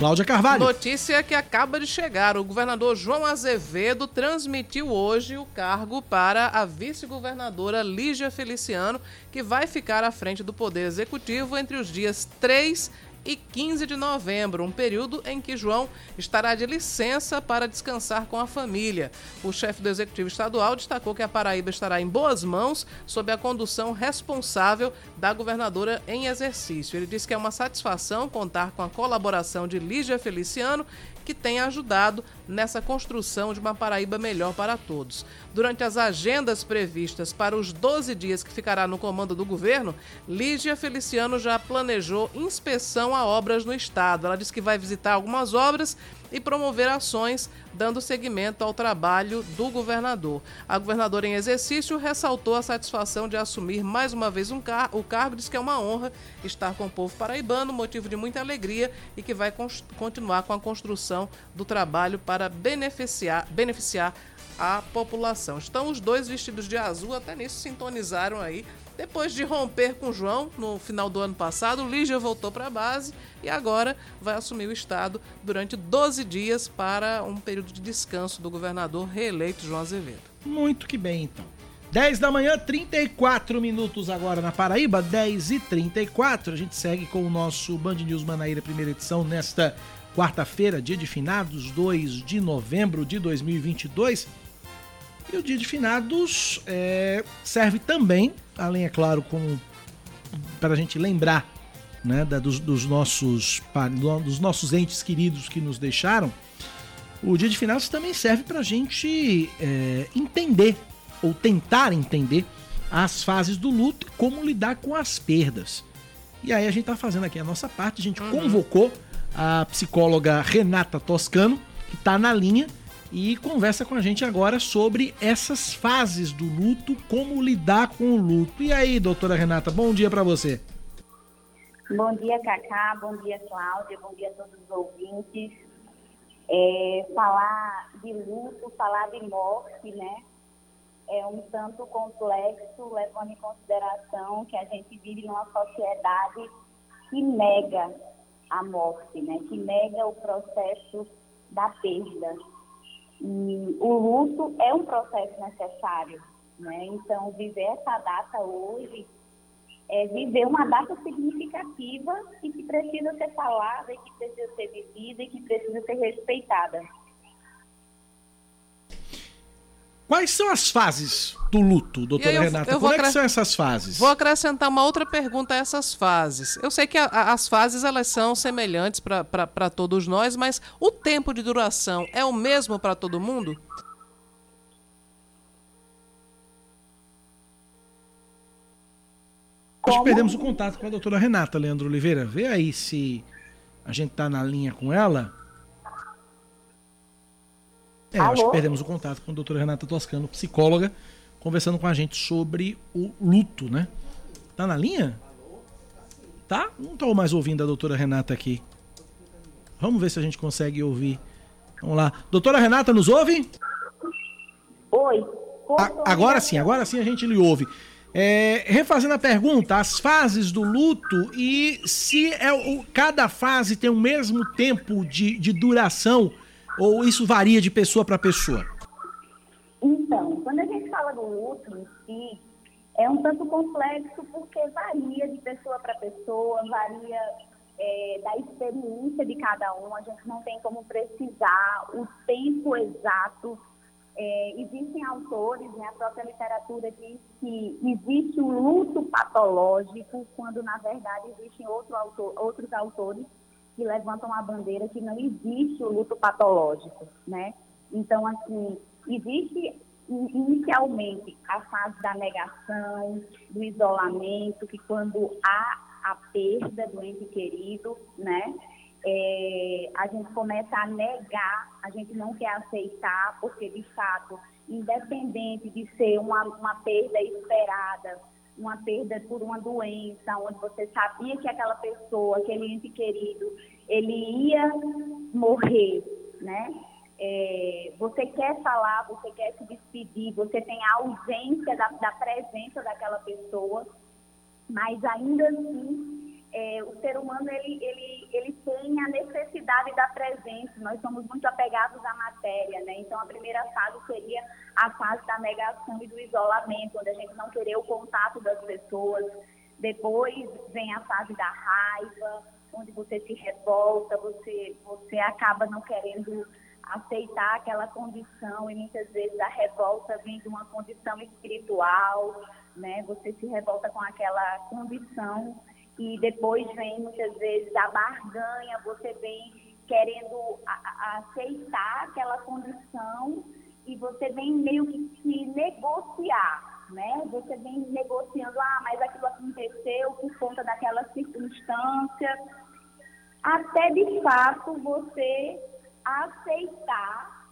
Cláudia Carvalho. Notícia que acaba de chegar. O governador João Azevedo transmitiu hoje o cargo para a vice-governadora Lígia Feliciano, que vai ficar à frente do Poder Executivo entre os dias 3 e 15 de novembro, um período em que João estará de licença para descansar com a família. O chefe do Executivo Estadual destacou que a Paraíba estará em boas mãos sob a condução responsável da governadora em exercício. Ele disse que é uma satisfação contar com a colaboração de Lígia Feliciano que tem ajudado nessa construção de uma Paraíba melhor para todos. Durante as agendas previstas para os 12 dias que ficará no comando do governo, Lígia Feliciano já planejou inspeção a obras no estado. Ela disse que vai visitar algumas obras e promover ações dando seguimento ao trabalho do governador. A governadora em exercício ressaltou a satisfação de assumir mais uma vez um car o cargo, diz que é uma honra estar com o povo paraibano, motivo de muita alegria e que vai continuar com a construção do trabalho para beneficiar, beneficiar a população. Estão os dois vestidos de azul, até nisso sintonizaram aí depois de romper com João no final do ano passado, Lígia voltou para a base e agora vai assumir o Estado durante 12 dias para um período de descanso do governador reeleito João Azevedo. Muito que bem, então. 10 da manhã, 34 minutos agora na Paraíba, 10 e 34. A gente segue com o nosso Band News Manaíra, primeira edição, nesta quarta-feira, dia de finados, 2 de novembro de 2022. E o dia de finados é, serve também, além, é claro, como para a gente lembrar né, da, dos, dos, nossos, dos nossos entes queridos que nos deixaram, o dia de finados também serve para a gente é, entender, ou tentar entender, as fases do luto e como lidar com as perdas. E aí a gente está fazendo aqui a nossa parte, a gente uhum. convocou a psicóloga Renata Toscano, que está na linha e conversa com a gente agora sobre essas fases do luto, como lidar com o luto. E aí, doutora Renata, bom dia para você. Bom dia, Cacá, bom dia, Cláudia, bom dia a todos os ouvintes. É, falar de luto, falar de morte, né? É um tanto complexo, levando em consideração que a gente vive numa sociedade que nega a morte, né? Que nega o processo da perda. E o luto é um processo necessário, né? Então, viver essa data hoje é viver uma data significativa e que precisa ser falada, e que precisa ser vivida e que precisa ser respeitada. Quais são as fases do luto, doutora eu, Renata? eu Como é que são essas fases? Vou acrescentar uma outra pergunta a essas fases. Eu sei que a, a, as fases elas são semelhantes para todos nós, mas o tempo de duração é o mesmo para todo mundo? Nós perdemos o contato com a doutora Renata, Leandro Oliveira. Vê aí se a gente está na linha com ela. É, acho que perdemos o contato com a doutora Renata Toscano, psicóloga, conversando com a gente sobre o luto, né? Tá na linha? Tá? Não estou mais ouvindo a doutora Renata aqui. Vamos ver se a gente consegue ouvir. Vamos lá. Doutora Renata, nos ouve? Oi. A, agora sim, agora sim a gente lhe ouve. É, refazendo a pergunta, as fases do luto e se é o, cada fase tem o mesmo tempo de, de duração ou isso varia de pessoa para pessoa? Então, quando a gente fala do luto em si, é um tanto complexo porque varia de pessoa para pessoa, varia é, da experiência de cada um. A gente não tem como precisar o tempo exato é, existem autores, né, a própria literatura diz que existe o luto patológico, quando na verdade existem outro autor, outros autores que levantam a bandeira que não existe o luto patológico, né? Então, assim, existe inicialmente a fase da negação, do isolamento, que quando há a perda do ente querido, né? é, a gente começa a negar, a gente não quer aceitar, porque de fato, independente de ser uma, uma perda esperada, uma perda por uma doença, onde você sabia que aquela pessoa, aquele ente querido, ele ia morrer, né? É, você quer falar, você quer se despedir, você tem a ausência da, da presença daquela pessoa, mas ainda assim é, o ser humano ele, ele, ele tem a necessidade da presença, nós somos muito apegados à matéria, né? Então a primeira fase seria a fase da negação e do isolamento, onde a gente não querer o contato das pessoas. Depois vem a fase da raiva, onde você se revolta, você, você acaba não querendo aceitar aquela condição e muitas vezes a revolta vem de uma condição espiritual, né? Você se revolta com aquela condição e depois vem muitas vezes a barganha, você vem querendo aceitar aquela condição e você vem meio que se negociar, né? Você vem negociando, ah, mas aquilo aconteceu por conta daquela circunstância, até de fato você aceitar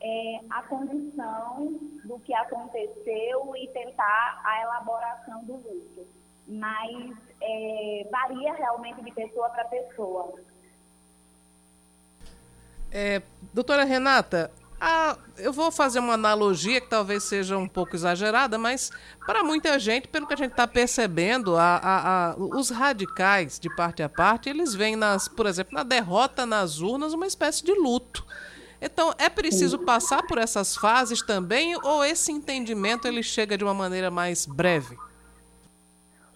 é, a condição do que aconteceu e tentar a elaboração do luto. Mas é, varia realmente de pessoa para pessoa. É, doutora Renata, a, eu vou fazer uma analogia que talvez seja um pouco exagerada, mas para muita gente, pelo que a gente está percebendo, a, a, os radicais de parte a parte, eles veem, nas, por exemplo, na derrota nas urnas, uma espécie de luto. Então, é preciso passar por essas fases também, ou esse entendimento ele chega de uma maneira mais breve?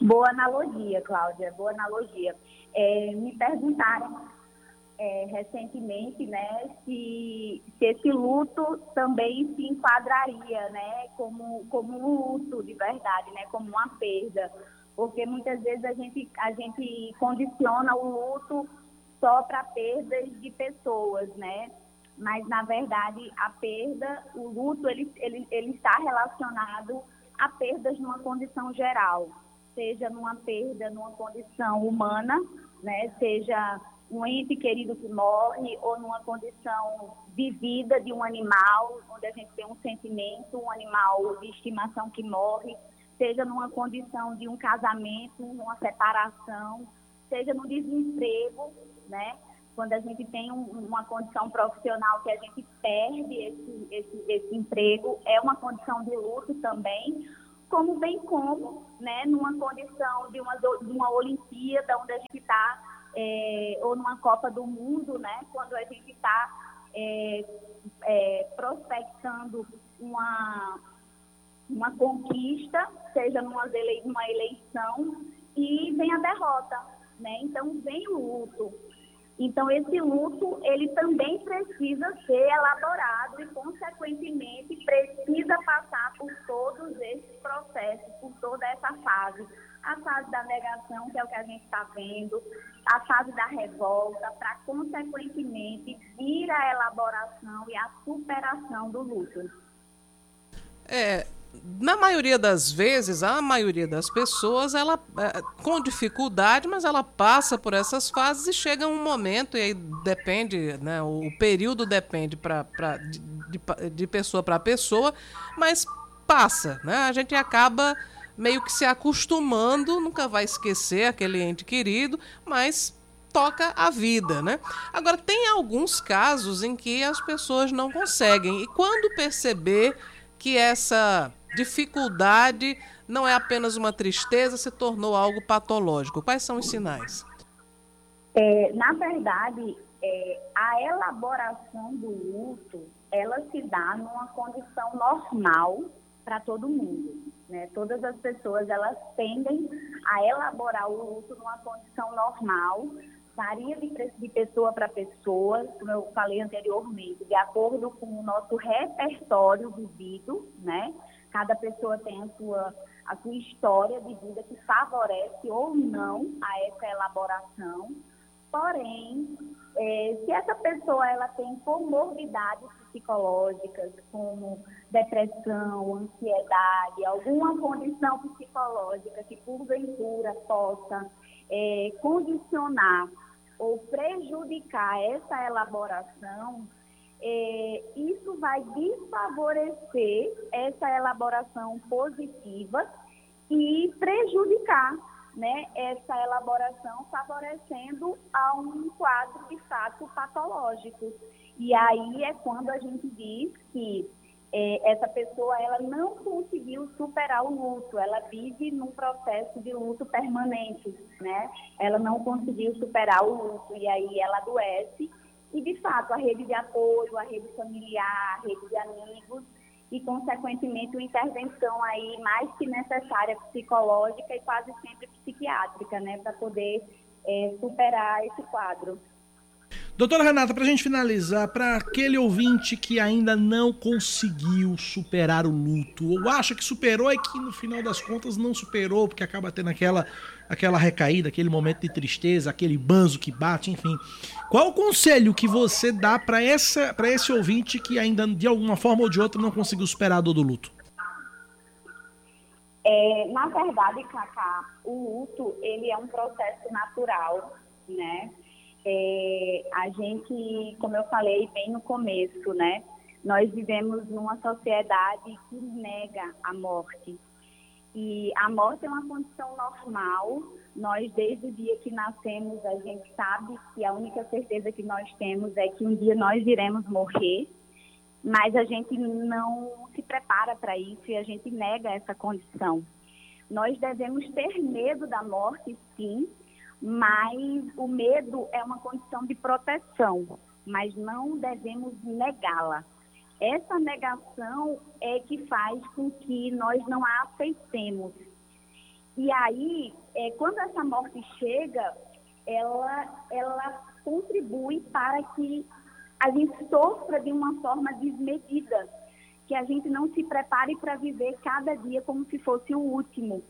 Boa analogia, Cláudia, boa analogia. É, me perguntaram é, recentemente, né, se, se esse luto também se enquadraria, né, como, como um luto de verdade, né, como uma perda. Porque muitas vezes a gente, a gente condiciona o luto só para perdas de pessoas, né? Mas, na verdade, a perda, o luto, ele, ele, ele está relacionado a perdas numa condição geral seja numa perda, numa condição humana, né, seja um ente querido que morre ou numa condição vivida de um animal, onde a gente tem um sentimento, um animal de estimação que morre, seja numa condição de um casamento, uma separação, seja no desemprego, né? Quando a gente tem um, uma condição profissional que a gente perde esse, esse, esse emprego, é uma condição de luto também, como bem como, né, numa condição de uma, de uma Olimpíada, onde a gente está, é, ou numa Copa do Mundo, né, quando a gente está é, é, prospectando uma, uma conquista, seja numa, numa eleição, e vem a derrota, né? Então vem o luto. Então esse luto ele também precisa ser elaborado e consequentemente precisa passar por todos esses processos, por toda essa fase, a fase da negação que é o que a gente está vendo, a fase da revolta, para consequentemente vir a elaboração e a superação do luto. É, na maioria das vezes, a maioria das pessoas, ela é, com dificuldade, mas ela passa por essas fases e chega um momento, e aí depende, né, o período depende pra, pra, de, de, de pessoa para pessoa, mas passa. Né? A gente acaba meio que se acostumando, nunca vai esquecer aquele ente querido, mas toca a vida, né? Agora tem alguns casos em que as pessoas não conseguem e quando perceber que essa dificuldade não é apenas uma tristeza, se tornou algo patológico. Quais são os sinais? É, na verdade, é, a elaboração do luto, ela se dá numa condição normal para todo mundo. Né? Todas as pessoas, elas tendem a elaborar o luto numa condição normal, varia de, pessoa para pessoa, como eu falei anteriormente, de acordo com o nosso repertório vivido, né? Cada pessoa tem a sua, a sua história de vida que favorece ou não a essa elaboração. Porém, é, se essa pessoa ela tem comorbidades psicológicas, como depressão, ansiedade, alguma condição psicológica que porventura possa é, condicionar ou prejudicar essa elaboração, é, isso vai desfavorecer essa elaboração positiva e prejudicar né, essa elaboração, favorecendo a um quadro de fato patológico. E aí é quando a gente diz que é, essa pessoa ela não conseguiu superar o luto, ela vive num processo de luto permanente, né? Ela não conseguiu superar o luto e aí ela adoece e de fato a rede de apoio, a rede familiar, a rede de amigos e consequentemente uma intervenção aí mais que necessária psicológica e quase sempre psiquiátrica, né, para poder é, superar esse quadro. Doutora Renata, para a gente finalizar, para aquele ouvinte que ainda não conseguiu superar o luto, ou acha que superou e que no final das contas não superou, porque acaba tendo aquela, aquela recaída, aquele momento de tristeza, aquele banzo que bate, enfim. Qual o conselho que você dá para esse ouvinte que ainda, de alguma forma ou de outra, não conseguiu superar a dor do luto? É, na verdade, Cacá, o luto ele é um processo natural, né? é, a gente, como eu falei bem no começo, né? Nós vivemos numa sociedade que nega a morte. E a morte é uma condição normal. Nós, desde o dia que nascemos, a gente sabe que a única certeza que nós temos é que um dia nós iremos morrer, mas a gente não se prepara para isso e a gente nega essa condição. Nós devemos ter medo da morte, sim, mas o medo é uma condição de proteção, mas não devemos negá-la. Essa negação é que faz com que nós não a aceitemos. E aí, é, quando essa morte chega, ela, ela contribui para que a gente sofra de uma forma desmedida, que a gente não se prepare para viver cada dia como se fosse o último.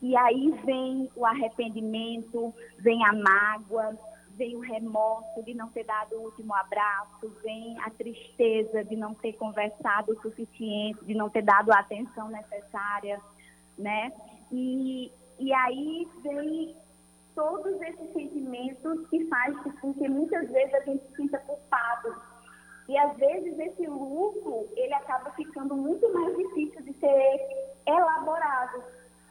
E aí vem o arrependimento, vem a mágoa, vem o remorso de não ter dado o último abraço, vem a tristeza de não ter conversado o suficiente, de não ter dado a atenção necessária, né? E, e aí vem todos esses sentimentos que fazem com que muitas vezes a gente se sinta culpado. E às vezes esse luto, ele acaba ficando muito mais difícil de ser elaborado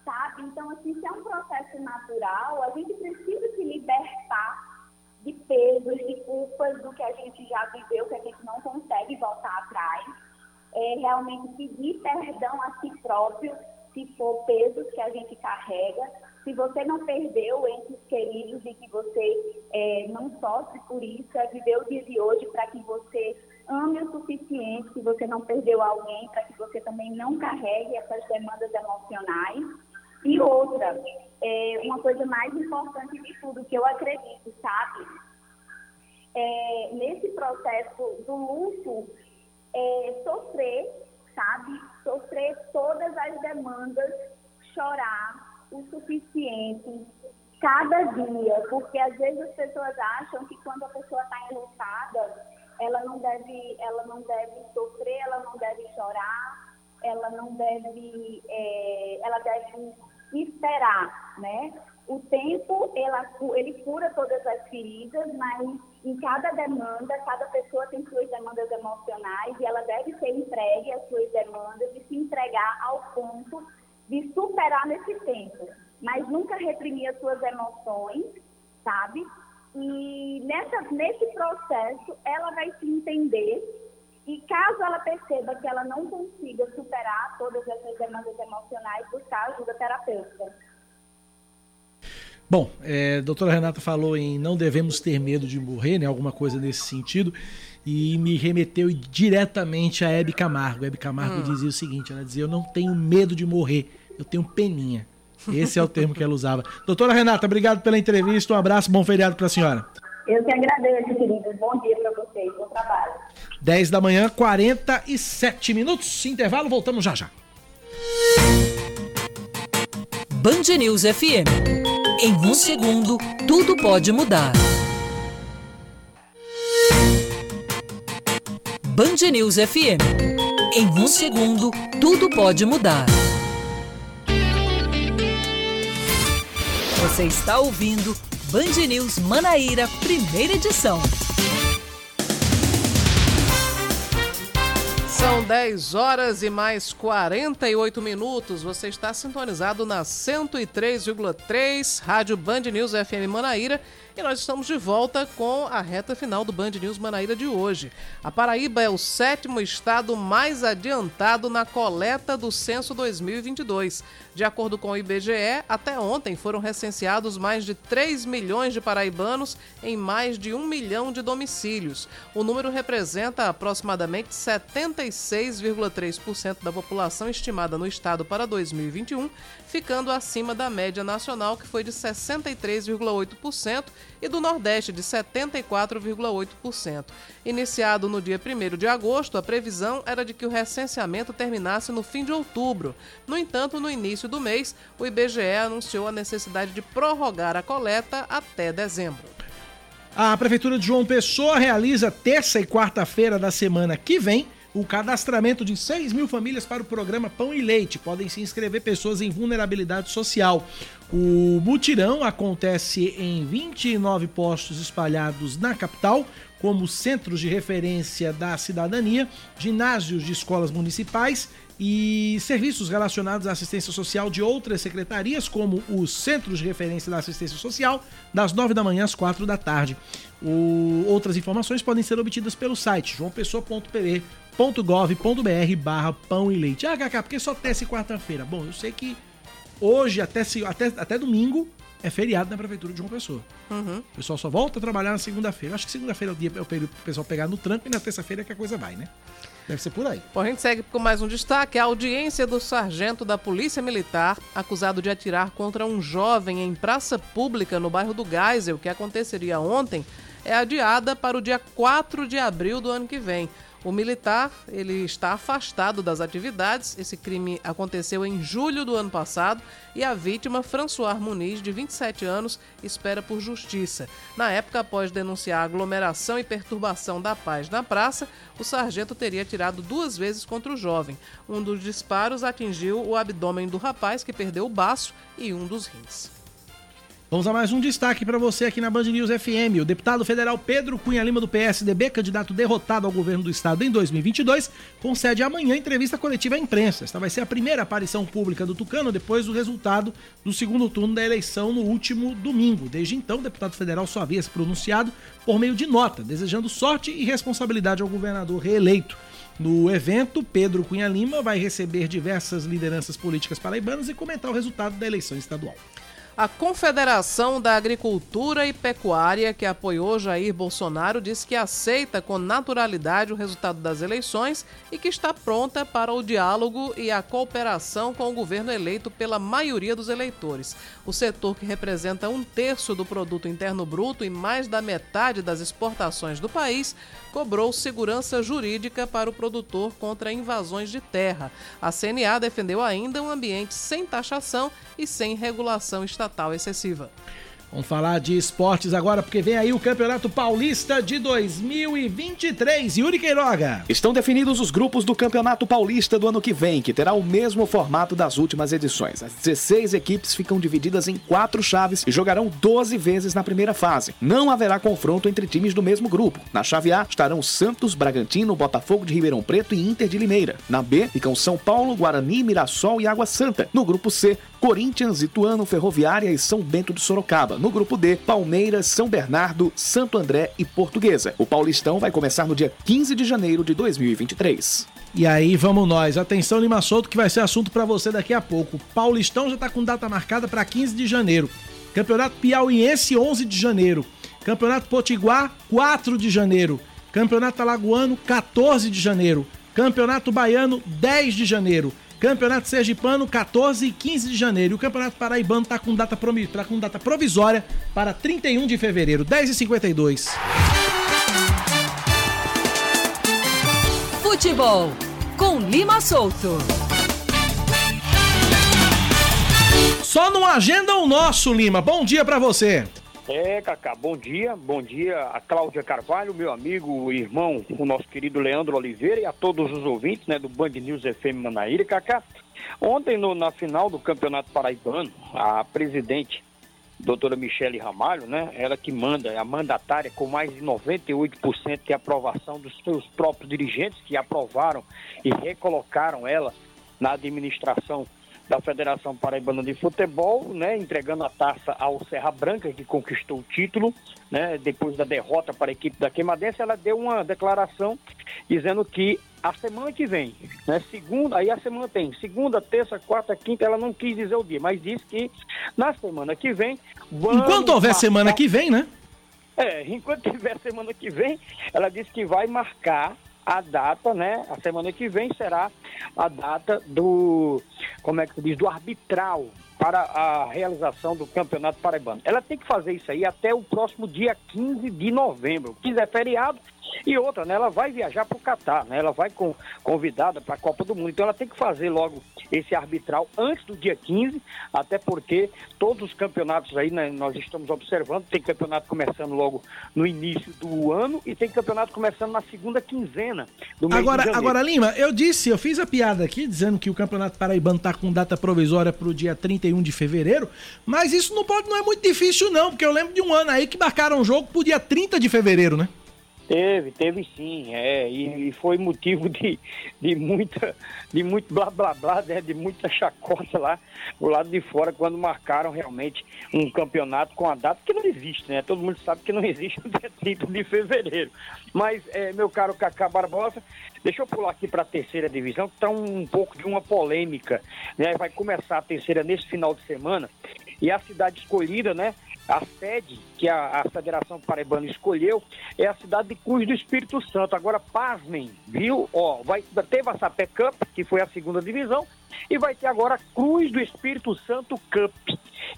sabe? Então, assim, se é um processo natural, a gente precisa se libertar de pesos, de culpas do que a gente já viveu, que a gente não consegue voltar atrás. É realmente pedir perdão a si próprio, se for pesos que a gente carrega, se você não perdeu entes queridos e que você é, não sofre por isso, é viver o dia de hoje para que você ame o suficiente, que você não perdeu alguém, para que você também não carregue essas demandas emocionais. E outra, é, uma coisa mais importante de tudo, que eu acredito, sabe? É, nesse processo do luto, é, sofrer, sabe? Sofrer todas as demandas, chorar o suficiente cada dia, porque às vezes as pessoas acham que quando a pessoa está enlutada, ela não deve, ela não deve sofrer, ela não deve chorar, ela não deve, é, ela deve esperar, né? O tempo, ela, ele cura todas as feridas, mas em cada demanda, cada pessoa tem suas demandas emocionais e ela deve ser entregue às suas demandas e se entregar ao ponto de superar nesse tempo, mas nunca reprimir as suas emoções, sabe? E nessa, nesse processo, ela vai se entender e caso ela perceba que ela não consiga superar todas essas demandas emocionais, buscar ajuda terapêutica. Bom, é, a doutora Renata falou em não devemos ter medo de morrer, né? Alguma coisa nesse sentido. E me remeteu diretamente a Hebe Camargo. Hebe Camargo hum. dizia o seguinte: ela dizia, eu não tenho medo de morrer, eu tenho peninha. Esse é o termo que ela usava. Doutora Renata, obrigado pela entrevista. Um abraço, bom feriado para a senhora. Eu que agradeço, querido. Bom dia para vocês, bom trabalho. 10 da manhã, 47 minutos. Intervalo, voltamos já já. Band News FM. Em um segundo, tudo pode mudar. Band News FM. Em um segundo, tudo pode mudar. Você está ouvindo Band News Manaíra, primeira edição. São 10 horas e mais 48 minutos. Você está sintonizado na 103,3 Rádio Band News FM Manaíra e nós estamos de volta com a reta final do Band News Manaíra de hoje. A Paraíba é o sétimo estado mais adiantado na coleta do censo 2022. De acordo com o IBGE, até ontem foram recenseados mais de 3 milhões de paraibanos em mais de 1 milhão de domicílios. O número representa aproximadamente 76,3% da população estimada no estado para 2021, ficando acima da média nacional, que foi de 63,8% e do Nordeste, de 74,8%. Iniciado no dia 1 de agosto, a previsão era de que o recenseamento terminasse no fim de outubro. No entanto, no início do mês, o IBGE anunciou a necessidade de prorrogar a coleta até dezembro. A Prefeitura de João Pessoa realiza terça e quarta-feira da semana que vem o cadastramento de 6 mil famílias para o programa Pão e Leite. Podem se inscrever pessoas em vulnerabilidade social. O mutirão acontece em 29 postos espalhados na capital, como centros de referência da cidadania, ginásios de escolas municipais e serviços relacionados à assistência social de outras secretarias, como os Centros de Referência da Assistência Social, das 9 da manhã às 4 da tarde. O... Outras informações podem ser obtidas pelo site joaopessoa.pe .gov.br barra pão e leite. Ah, Cacá, porque só e quarta-feira? Bom, eu sei que hoje, até, até, até domingo, é feriado na Prefeitura de João Pessoa. Uhum. O pessoal só volta a trabalhar na segunda-feira. Acho que segunda-feira é o dia para o pessoal pegar no tranco e na terça-feira é que a coisa vai, né? Deve ser por aí. Bom, a gente segue com mais um destaque. A audiência do sargento da Polícia Militar, acusado de atirar contra um jovem em praça pública no bairro do Geisel, que aconteceria ontem, é adiada para o dia 4 de abril do ano que vem. O militar ele está afastado das atividades. Esse crime aconteceu em julho do ano passado e a vítima, François Muniz, de 27 anos, espera por justiça. Na época, após denunciar aglomeração e perturbação da paz na praça, o sargento teria tirado duas vezes contra o jovem. Um dos disparos atingiu o abdômen do rapaz, que perdeu o baço e um dos rins. Vamos a mais um destaque para você aqui na Band News FM. O deputado federal Pedro Cunha Lima do PSDB, candidato derrotado ao governo do estado em 2022, concede amanhã entrevista coletiva à imprensa. Esta vai ser a primeira aparição pública do Tucano depois do resultado do segundo turno da eleição no último domingo. Desde então, o deputado federal só havia se pronunciado por meio de nota, desejando sorte e responsabilidade ao governador reeleito. No evento, Pedro Cunha Lima vai receber diversas lideranças políticas paraibanas e comentar o resultado da eleição estadual. A Confederação da Agricultura e Pecuária, que apoiou Jair Bolsonaro, disse que aceita com naturalidade o resultado das eleições e que está pronta para o diálogo e a cooperação com o governo eleito pela maioria dos eleitores. O setor, que representa um terço do produto interno bruto e mais da metade das exportações do país, cobrou segurança jurídica para o produtor contra invasões de terra. A CNA defendeu ainda um ambiente sem taxação e sem regulação estatal excessiva. Vamos falar de esportes agora, porque vem aí o Campeonato Paulista de 2023. Yuri Queiroga. Estão definidos os grupos do Campeonato Paulista do ano que vem, que terá o mesmo formato das últimas edições. As 16 equipes ficam divididas em quatro chaves e jogarão 12 vezes na primeira fase. Não haverá confronto entre times do mesmo grupo. Na chave A estarão Santos, Bragantino, Botafogo de Ribeirão Preto e Inter de Limeira. Na B ficam São Paulo, Guarani, Mirassol e Água Santa. No grupo C, Corinthians, Ituano, Ferroviária e São Bento do Sorocaba. No grupo D, Palmeiras, São Bernardo, Santo André e Portuguesa. O Paulistão vai começar no dia 15 de janeiro de 2023. E aí vamos nós. Atenção Lima Souto que vai ser assunto para você daqui a pouco. Paulistão já está com data marcada para 15 de janeiro. Campeonato Piauiense 11 de janeiro. Campeonato Potiguar 4 de janeiro. Campeonato Alagoano 14 de janeiro. Campeonato Baiano 10 de janeiro. Campeonato Sergipano, 14 e 15 de janeiro. O Campeonato Paraibano está com, data tá com data provisória para 31 de fevereiro, 10 e 52 Futebol, com Lima Solto. Só no Agenda o Nosso, Lima. Bom dia para você. É, Cacá, bom dia. Bom dia a Cláudia Carvalho, meu amigo, irmão, o nosso querido Leandro Oliveira e a todos os ouvintes né, do Band News FM Manaíra. Cacá, ontem no, na final do Campeonato Paraibano, a presidente, doutora Michele Ramalho, né, ela que manda, é a mandatária com mais de 98% de aprovação dos seus próprios dirigentes que aprovaram e recolocaram ela na administração da Federação Paraibana de Futebol, né, entregando a taça ao Serra Branca, que conquistou o título, né, depois da derrota para a equipe da Queimadense, ela deu uma declaração dizendo que a semana que vem, né, segunda, aí a semana tem segunda, terça, quarta, quinta, ela não quis dizer o dia, mas disse que na semana que vem... Enquanto houver marcar... semana que vem, né? É, enquanto tiver semana que vem, ela disse que vai marcar a data, né? A semana que vem será a data do, como é que se diz, do arbitral para a realização do Campeonato Paraibano. Ela tem que fazer isso aí até o próximo dia 15 de novembro. Se quiser feriado, e outra, né, ela vai viajar para o Catar, né, ela vai com, convidada para a Copa do Mundo. Então ela tem que fazer logo esse arbitral antes do dia 15, até porque todos os campeonatos aí né, nós estamos observando, tem campeonato começando logo no início do ano e tem campeonato começando na segunda quinzena do mês agora, de janeiro. Agora, Lima, eu disse, eu fiz a piada aqui dizendo que o Campeonato Paraibano está com data provisória para o dia 31 de fevereiro, mas isso não pode, não é muito difícil não, porque eu lembro de um ano aí que marcaram o jogo para o dia 30 de fevereiro, né? Teve, teve sim, é, e, e, foi motivo de, de muita, de muito blá blá blá, né, de muita chacota lá do lado de fora, quando marcaram realmente um campeonato com a data que não existe, né? Todo mundo sabe que não existe no dia 30 de fevereiro. Mas, é, meu caro Cacá Barbosa, deixa eu pular aqui para a terceira divisão, que está um, um pouco de uma polêmica, né? Vai começar a terceira nesse final de semana, e a cidade escolhida, né? A sede que a, a Federação Paraibana escolheu é a cidade de Cruz do Espírito Santo. Agora, pasmem, viu? Ó, vai, teve a Sapé Cup, que foi a segunda divisão, e vai ter agora Cruz do Espírito Santo Cup.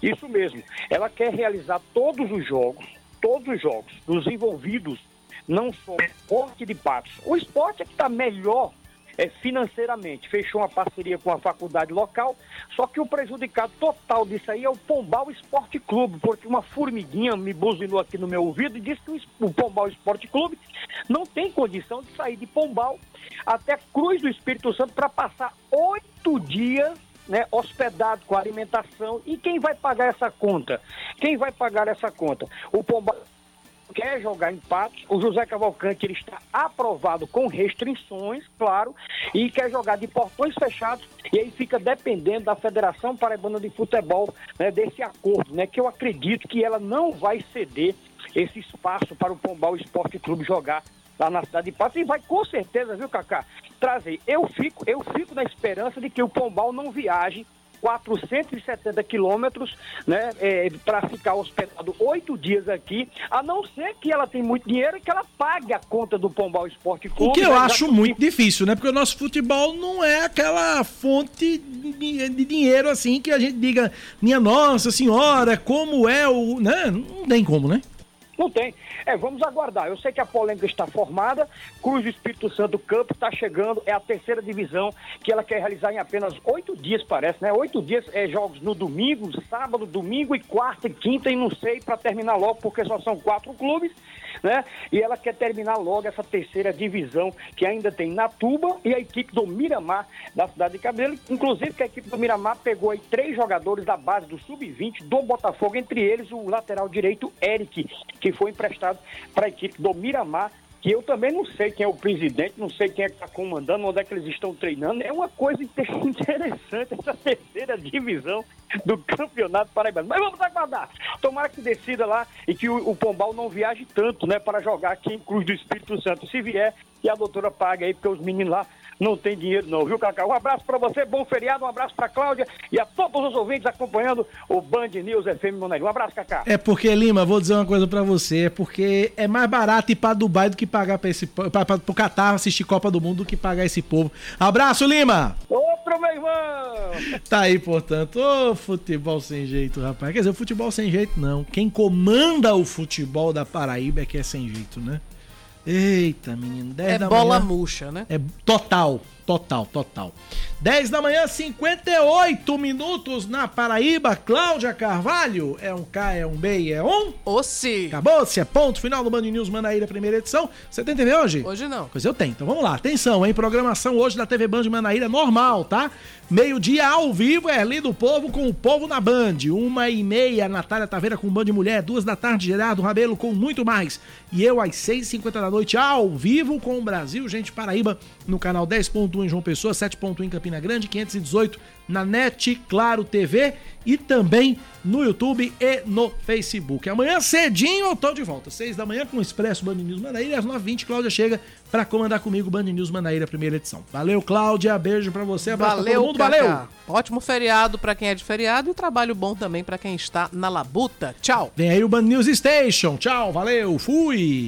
Isso mesmo. Ela quer realizar todos os jogos, todos os jogos dos envolvidos, não só o esporte de patos. O esporte é que está melhor é, financeiramente. Fechou uma parceria com a faculdade local, só que o prejudicado total disso aí é o Pombal Esporte Clube, porque uma formiguinha me buzinou aqui no meu ouvido e disse que o Pombal Esporte Clube não tem condição de sair de Pombal até Cruz do Espírito Santo para passar oito dias né, hospedado com alimentação. E quem vai pagar essa conta? Quem vai pagar essa conta? O Pombal quer jogar empate. O José Cavalcante ele está aprovado com restrições, claro, e quer jogar de portões fechados. E aí fica dependendo da Federação Paraibana de Futebol né, desse acordo, né? Que eu acredito que ela não vai ceder esse espaço para o Pombal Esporte Clube jogar lá na cidade de Patos. E vai com certeza, viu, Cacá, trazer. Eu fico, eu fico na esperança de que o Pombal não viaje 470 quilômetros, né, é, para ficar hospedado oito dias aqui, a não ser que ela tenha muito dinheiro e que ela pague a conta do Pombal Esporte Clube. O que eu né, acho já- muito difícil, né? Porque o nosso futebol não é aquela fonte de, de dinheiro assim que a gente diga, minha nossa senhora, como é o. Né? Não tem como, né? Não tem. É, vamos aguardar. Eu sei que a polêmica está formada. Cruz do Espírito Santo Campo está chegando. É a terceira divisão que ela quer realizar em apenas oito dias, parece, né? Oito dias é jogos no domingo, sábado, domingo e quarta e quinta e não sei para terminar logo porque só são quatro clubes, né? E ela quer terminar logo essa terceira divisão que ainda tem Natuba e a equipe do Miramar da cidade de Cabelo. Inclusive que a equipe do Miramar pegou aí três jogadores da base do sub-20 do Botafogo, entre eles o lateral direito Eric, que foi emprestado para a equipe do Miramar. Que eu também não sei quem é o presidente, não sei quem é que está comandando, onde é que eles estão treinando. É uma coisa inte- interessante essa terceira divisão do Campeonato Paraibano. Mas vamos aguardar. Tomara que decida lá e que o, o Pombal não viaje tanto, né, para jogar aqui em Cruz do Espírito Santo. Se vier, e a doutora paga aí, porque os meninos lá não tem dinheiro não, viu, Cacá? Um abraço para você, bom feriado, um abraço para Cláudia e a todos os ouvintes acompanhando o Band News FM Manaíra. Um abraço, Cacá. É porque, Lima, vou dizer uma coisa pra você, é porque é mais barato ir pra Dubai do que pagar pra esse po- pra, pra, pro Catar assistir Copa do Mundo do que pagar esse povo. Abraço, Lima! Outro, meu irmão! Tá aí, portanto, ô futebol sem jeito, rapaz. Quer dizer, futebol sem jeito não. Quem comanda o futebol da Paraíba é que é sem jeito, né? Eita, menino. 10 É bola manhã. murcha, né? É total, total, total. 10 da manhã, 58 minutos na Paraíba. Cláudia Carvalho. É um K, é um B e é um? Ossi. Acabou-se, é ponto final do Band News Manaíra, primeira edição. Você tem TV hoje? Hoje não. Pois eu tenho. Então vamos lá. Atenção, hein? Programação hoje da TV Band Manaíra normal, tá? Meio-dia ao vivo, Erli do Povo com o Povo na Band. Uma e meia, Natália Taveira com Band Mulher. Duas da tarde, Gerardo Rabelo com muito mais. E eu às 6h50 da noite ao vivo com o Brasil, gente Paraíba, no canal 10.1 em João Pessoa, 7.1 em Campina Grande, 518 na NET, Claro TV e também no YouTube e no Facebook. Amanhã cedinho eu tô de volta, 6 da manhã com o Expresso Band News Manaíra às 9h20 Cláudia chega pra comandar comigo o Band News Manaíra, primeira edição. Valeu, Cláudia, beijo pra você, abraço pra Valeu, todo mundo, Cacá. valeu! Ótimo feriado pra quem é de feriado e trabalho bom também pra quem está na labuta. Tchau. Vem aí o Band News Station, tchau, valeu, fui!